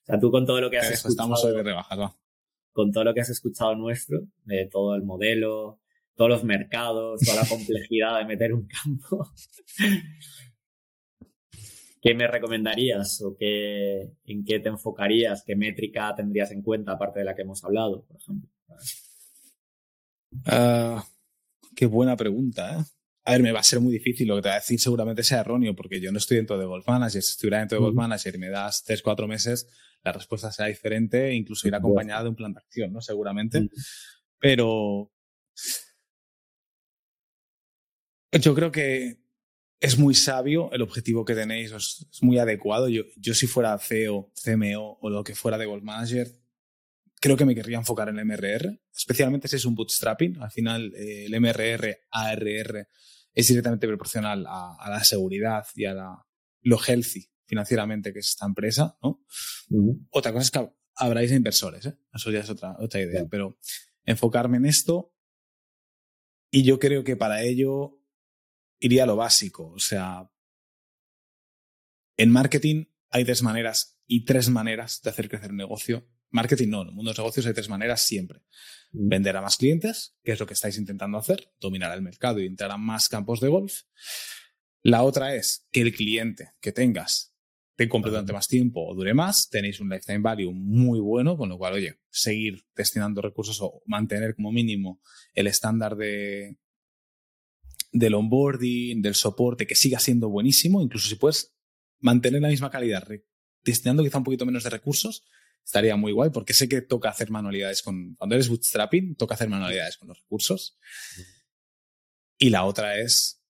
[SPEAKER 2] sea, tú con todo lo que has escuchado...
[SPEAKER 1] Estamos hoy de rebajas,
[SPEAKER 2] Con todo lo que has escuchado nuestro, de todo el modelo, todos los mercados, toda la complejidad de meter un campo, ¿qué me recomendarías o qué, en qué te enfocarías? ¿Qué métrica tendrías en cuenta aparte de la que hemos hablado, por ejemplo?
[SPEAKER 1] Uh, Qué buena pregunta, ¿eh? A ver, me va a ser muy difícil. Lo que te voy a decir seguramente sea erróneo, porque yo no estoy dentro de Golf Manager. Si estuviera dentro de Golf Manager y me das tres, cuatro meses, la respuesta será diferente e incluso irá acompañada de un plan de acción, ¿no? Seguramente. Pero yo creo que es muy sabio el objetivo que tenéis, es muy adecuado. Yo, yo si fuera CEO, CMO o lo que fuera de Golf Manager, creo que me querría enfocar en el MRR, especialmente si es un bootstrapping. Al final, eh, el MRR, ARR, es directamente proporcional a, la seguridad y a la, lo healthy financieramente que es esta empresa, ¿no? Otra cosa es que habráis inversores, ¿eh? Eso ya es otra, otra idea. Pero enfocarme en esto y yo creo que para ello iría a lo básico. O sea, en marketing hay tres maneras y tres maneras de hacer crecer un negocio Marketing no, en el mundo de los negocios hay tres maneras siempre. Mm. Vender a más clientes, que es lo que estáis intentando hacer, dominar el mercado y entrar a más campos de golf. La otra es que el cliente que tengas te compre durante más tiempo o dure más, tenéis un lifetime value muy bueno, con lo cual, oye, seguir destinando recursos o mantener como mínimo el estándar de, del onboarding, del soporte, que siga siendo buenísimo, incluso si puedes mantener la misma calidad, destinando quizá un poquito menos de recursos, estaría muy guay porque sé que toca hacer manualidades con, cuando eres bootstrapping, toca hacer manualidades con los recursos. Y la otra es,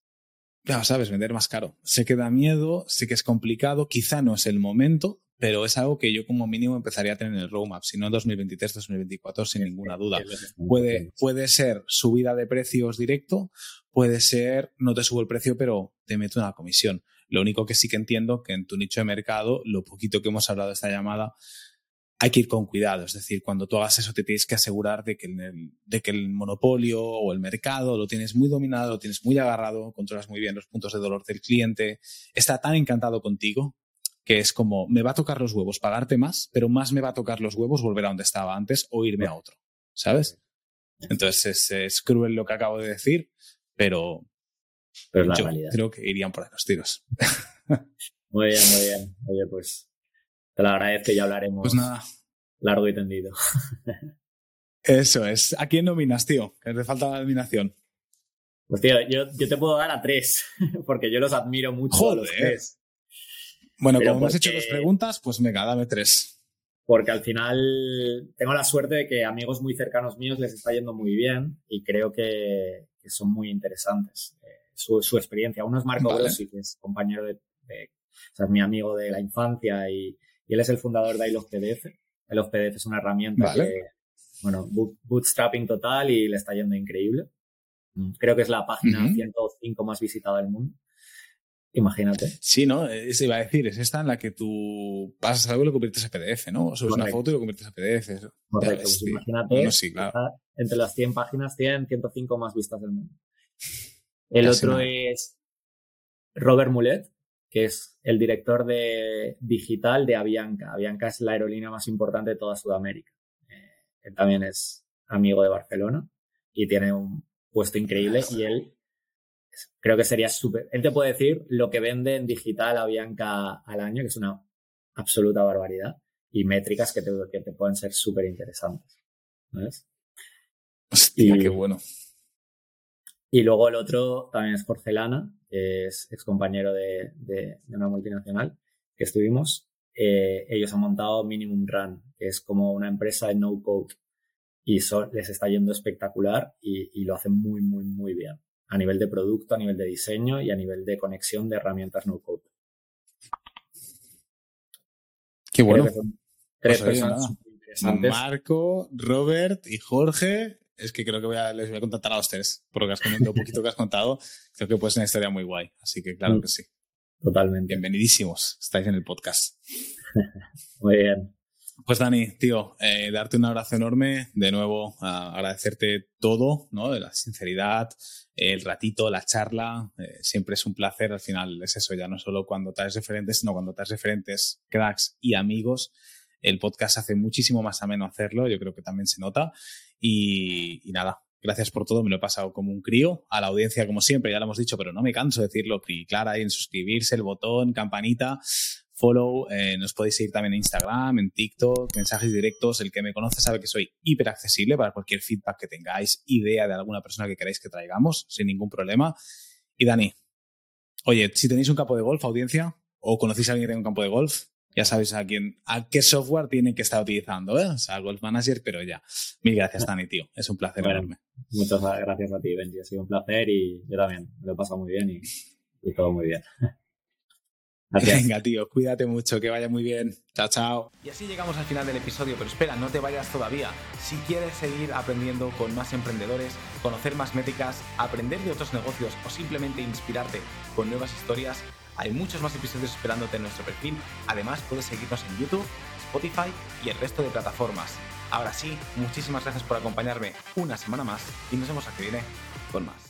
[SPEAKER 1] ya sabes, vender más caro. Sé que da miedo, sé que es complicado, quizá no es el momento, pero es algo que yo como mínimo empezaría a tener en el roadmap, si no en 2023, 2024, sin ninguna duda. Puede, puede ser subida de precios directo, puede ser no te subo el precio, pero te meto una comisión. Lo único que sí que entiendo que en tu nicho de mercado, lo poquito que hemos hablado de esta llamada, hay que ir con cuidado. Es decir, cuando tú hagas eso te tienes que asegurar de que, el, de que el monopolio o el mercado lo tienes muy dominado, lo tienes muy agarrado, controlas muy bien los puntos de dolor del cliente, está tan encantado contigo que es como, me va a tocar los huevos pagarte más, pero más me va a tocar los huevos volver a donde estaba antes o irme a otro. ¿Sabes? Entonces es, cruel lo que acabo de decir, pero,
[SPEAKER 2] pero
[SPEAKER 1] yo creo que irían por ahí los tiros.
[SPEAKER 2] Muy bien, muy bien. Oye, pues te lo agradezco y ya hablaremos
[SPEAKER 1] pues nada.
[SPEAKER 2] largo y tendido.
[SPEAKER 1] Eso es. ¿A quién nominas, tío? Que te falta la nominación.
[SPEAKER 2] Pues tío, yo, yo, te puedo dar a tres, porque yo los admiro mucho
[SPEAKER 1] Joder.
[SPEAKER 2] los tres.
[SPEAKER 1] Bueno, como me has hecho dos preguntas, pues venga, dame tres.
[SPEAKER 2] Porque al final tengo la suerte de que amigos muy cercanos míos les está yendo muy bien y creo que, que son muy interesantes eh, su, su, experiencia. Uno es Marco vale. Grossi, que es compañero de, de, o sea, es mi amigo de la infancia y, y él es el fundador de Love PDF. I Love PDF es una herramienta
[SPEAKER 1] vale.
[SPEAKER 2] que, bueno, bootstrapping total y le está yendo increíble. Creo que es la página uh -huh. 105 más visitada del mundo. Imagínate.
[SPEAKER 1] Sí, ¿no? Se iba a decir, es esta en la que tú pasas algo y lo conviertes a PDF, ¿no? O subes Correcto. una foto y lo conviertes a PDF.
[SPEAKER 2] Correcto, pues imagínate. Bueno, sí, claro. Entre las 100 páginas, 100, 105 más vistas del mundo. El otro es Robert Mulet, que es el director de digital de Avianca. Avianca es la aerolínea más importante de toda Sudamérica. Eh, él también es amigo de Barcelona y tiene un puesto increíble y él creo que sería súper... Él te puede decir lo que vende en digital Avianca al año, que es una absoluta barbaridad, y métricas que te, que te pueden ser súper interesantes. ¿Ves?
[SPEAKER 1] Hostia, qué bueno.
[SPEAKER 2] Y luego el otro también es Porcelana, que es ex compañero de, de, una multinacional que estuvimos. Eh, ellos han montado Minimum Run, que es como una empresa de no code. Y les está yendo espectacular y, y, lo hacen muy, muy, muy bien. A nivel de producto, a nivel de diseño y a nivel de conexión de herramientas no code.
[SPEAKER 1] Qué bueno.
[SPEAKER 2] Tres pues personas interesantes.
[SPEAKER 1] Marco, Robert y Jorge. Es que creo que voy a, les voy a contactar a los tres, por lo que has comentado, un poquito que has contado. Creo que puede ser una historia muy guay. Así que claro mm. que sí.
[SPEAKER 2] Totalmente.
[SPEAKER 1] Bienvenidísimos. Estáis en el podcast.
[SPEAKER 2] muy bien.
[SPEAKER 1] Pues Dani, tío, eh, darte un abrazo enorme, de nuevo agradecerte todo, ¿no? De la sinceridad, el ratito, la charla, eh, siempre es un placer, al final es eso, ya no solo cuando traes referentes, sino cuando traes referentes, cracks y amigos, el podcast hace muchísimo más ameno hacerlo, yo creo que también se nota y, nada, gracias por todo, me lo he pasado como un crío. A la audiencia, como siempre, ya lo hemos dicho, pero no me canso de decirlo. Y clara ahí en suscribirse, el botón, campanita follow. Eh, nos podéis seguir también en Instagram, en TikTok, mensajes directos. El que me conoce sabe que soy hiper accesible para cualquier feedback que tengáis, idea de alguna persona que queráis que traigamos, sin ningún problema. Y Dani, oye, si tenéis un campo de golf, audiencia, o conocéis a alguien que tenga un campo de golf, ya sabéis a quién, a qué software tienen que estar utilizando, ¿eh? O sea, Golf Manager, pero ya. Mil gracias, Dani, tío. Es un placer enorme.
[SPEAKER 2] Muchas gracias a ti, Benji. Ha sido un placer y yo también. Me lo he pasado muy bien y, y todo muy bien.
[SPEAKER 1] Venga, tío, cuídate mucho, que vaya muy bien. Chao, chao. Y así llegamos al final del episodio, pero espera, no te vayas todavía. Si quieres seguir aprendiendo con más emprendedores, conocer más métricas, aprender de otros negocios o simplemente inspirarte con nuevas historias, hay muchos más episodios esperándote en nuestro perfil. Además, puedes seguirnos en YouTube, Spotify y el resto de plataformas. Ahora sí, muchísimas gracias por acompañarme una semana más y nos vemos aquí viene con más.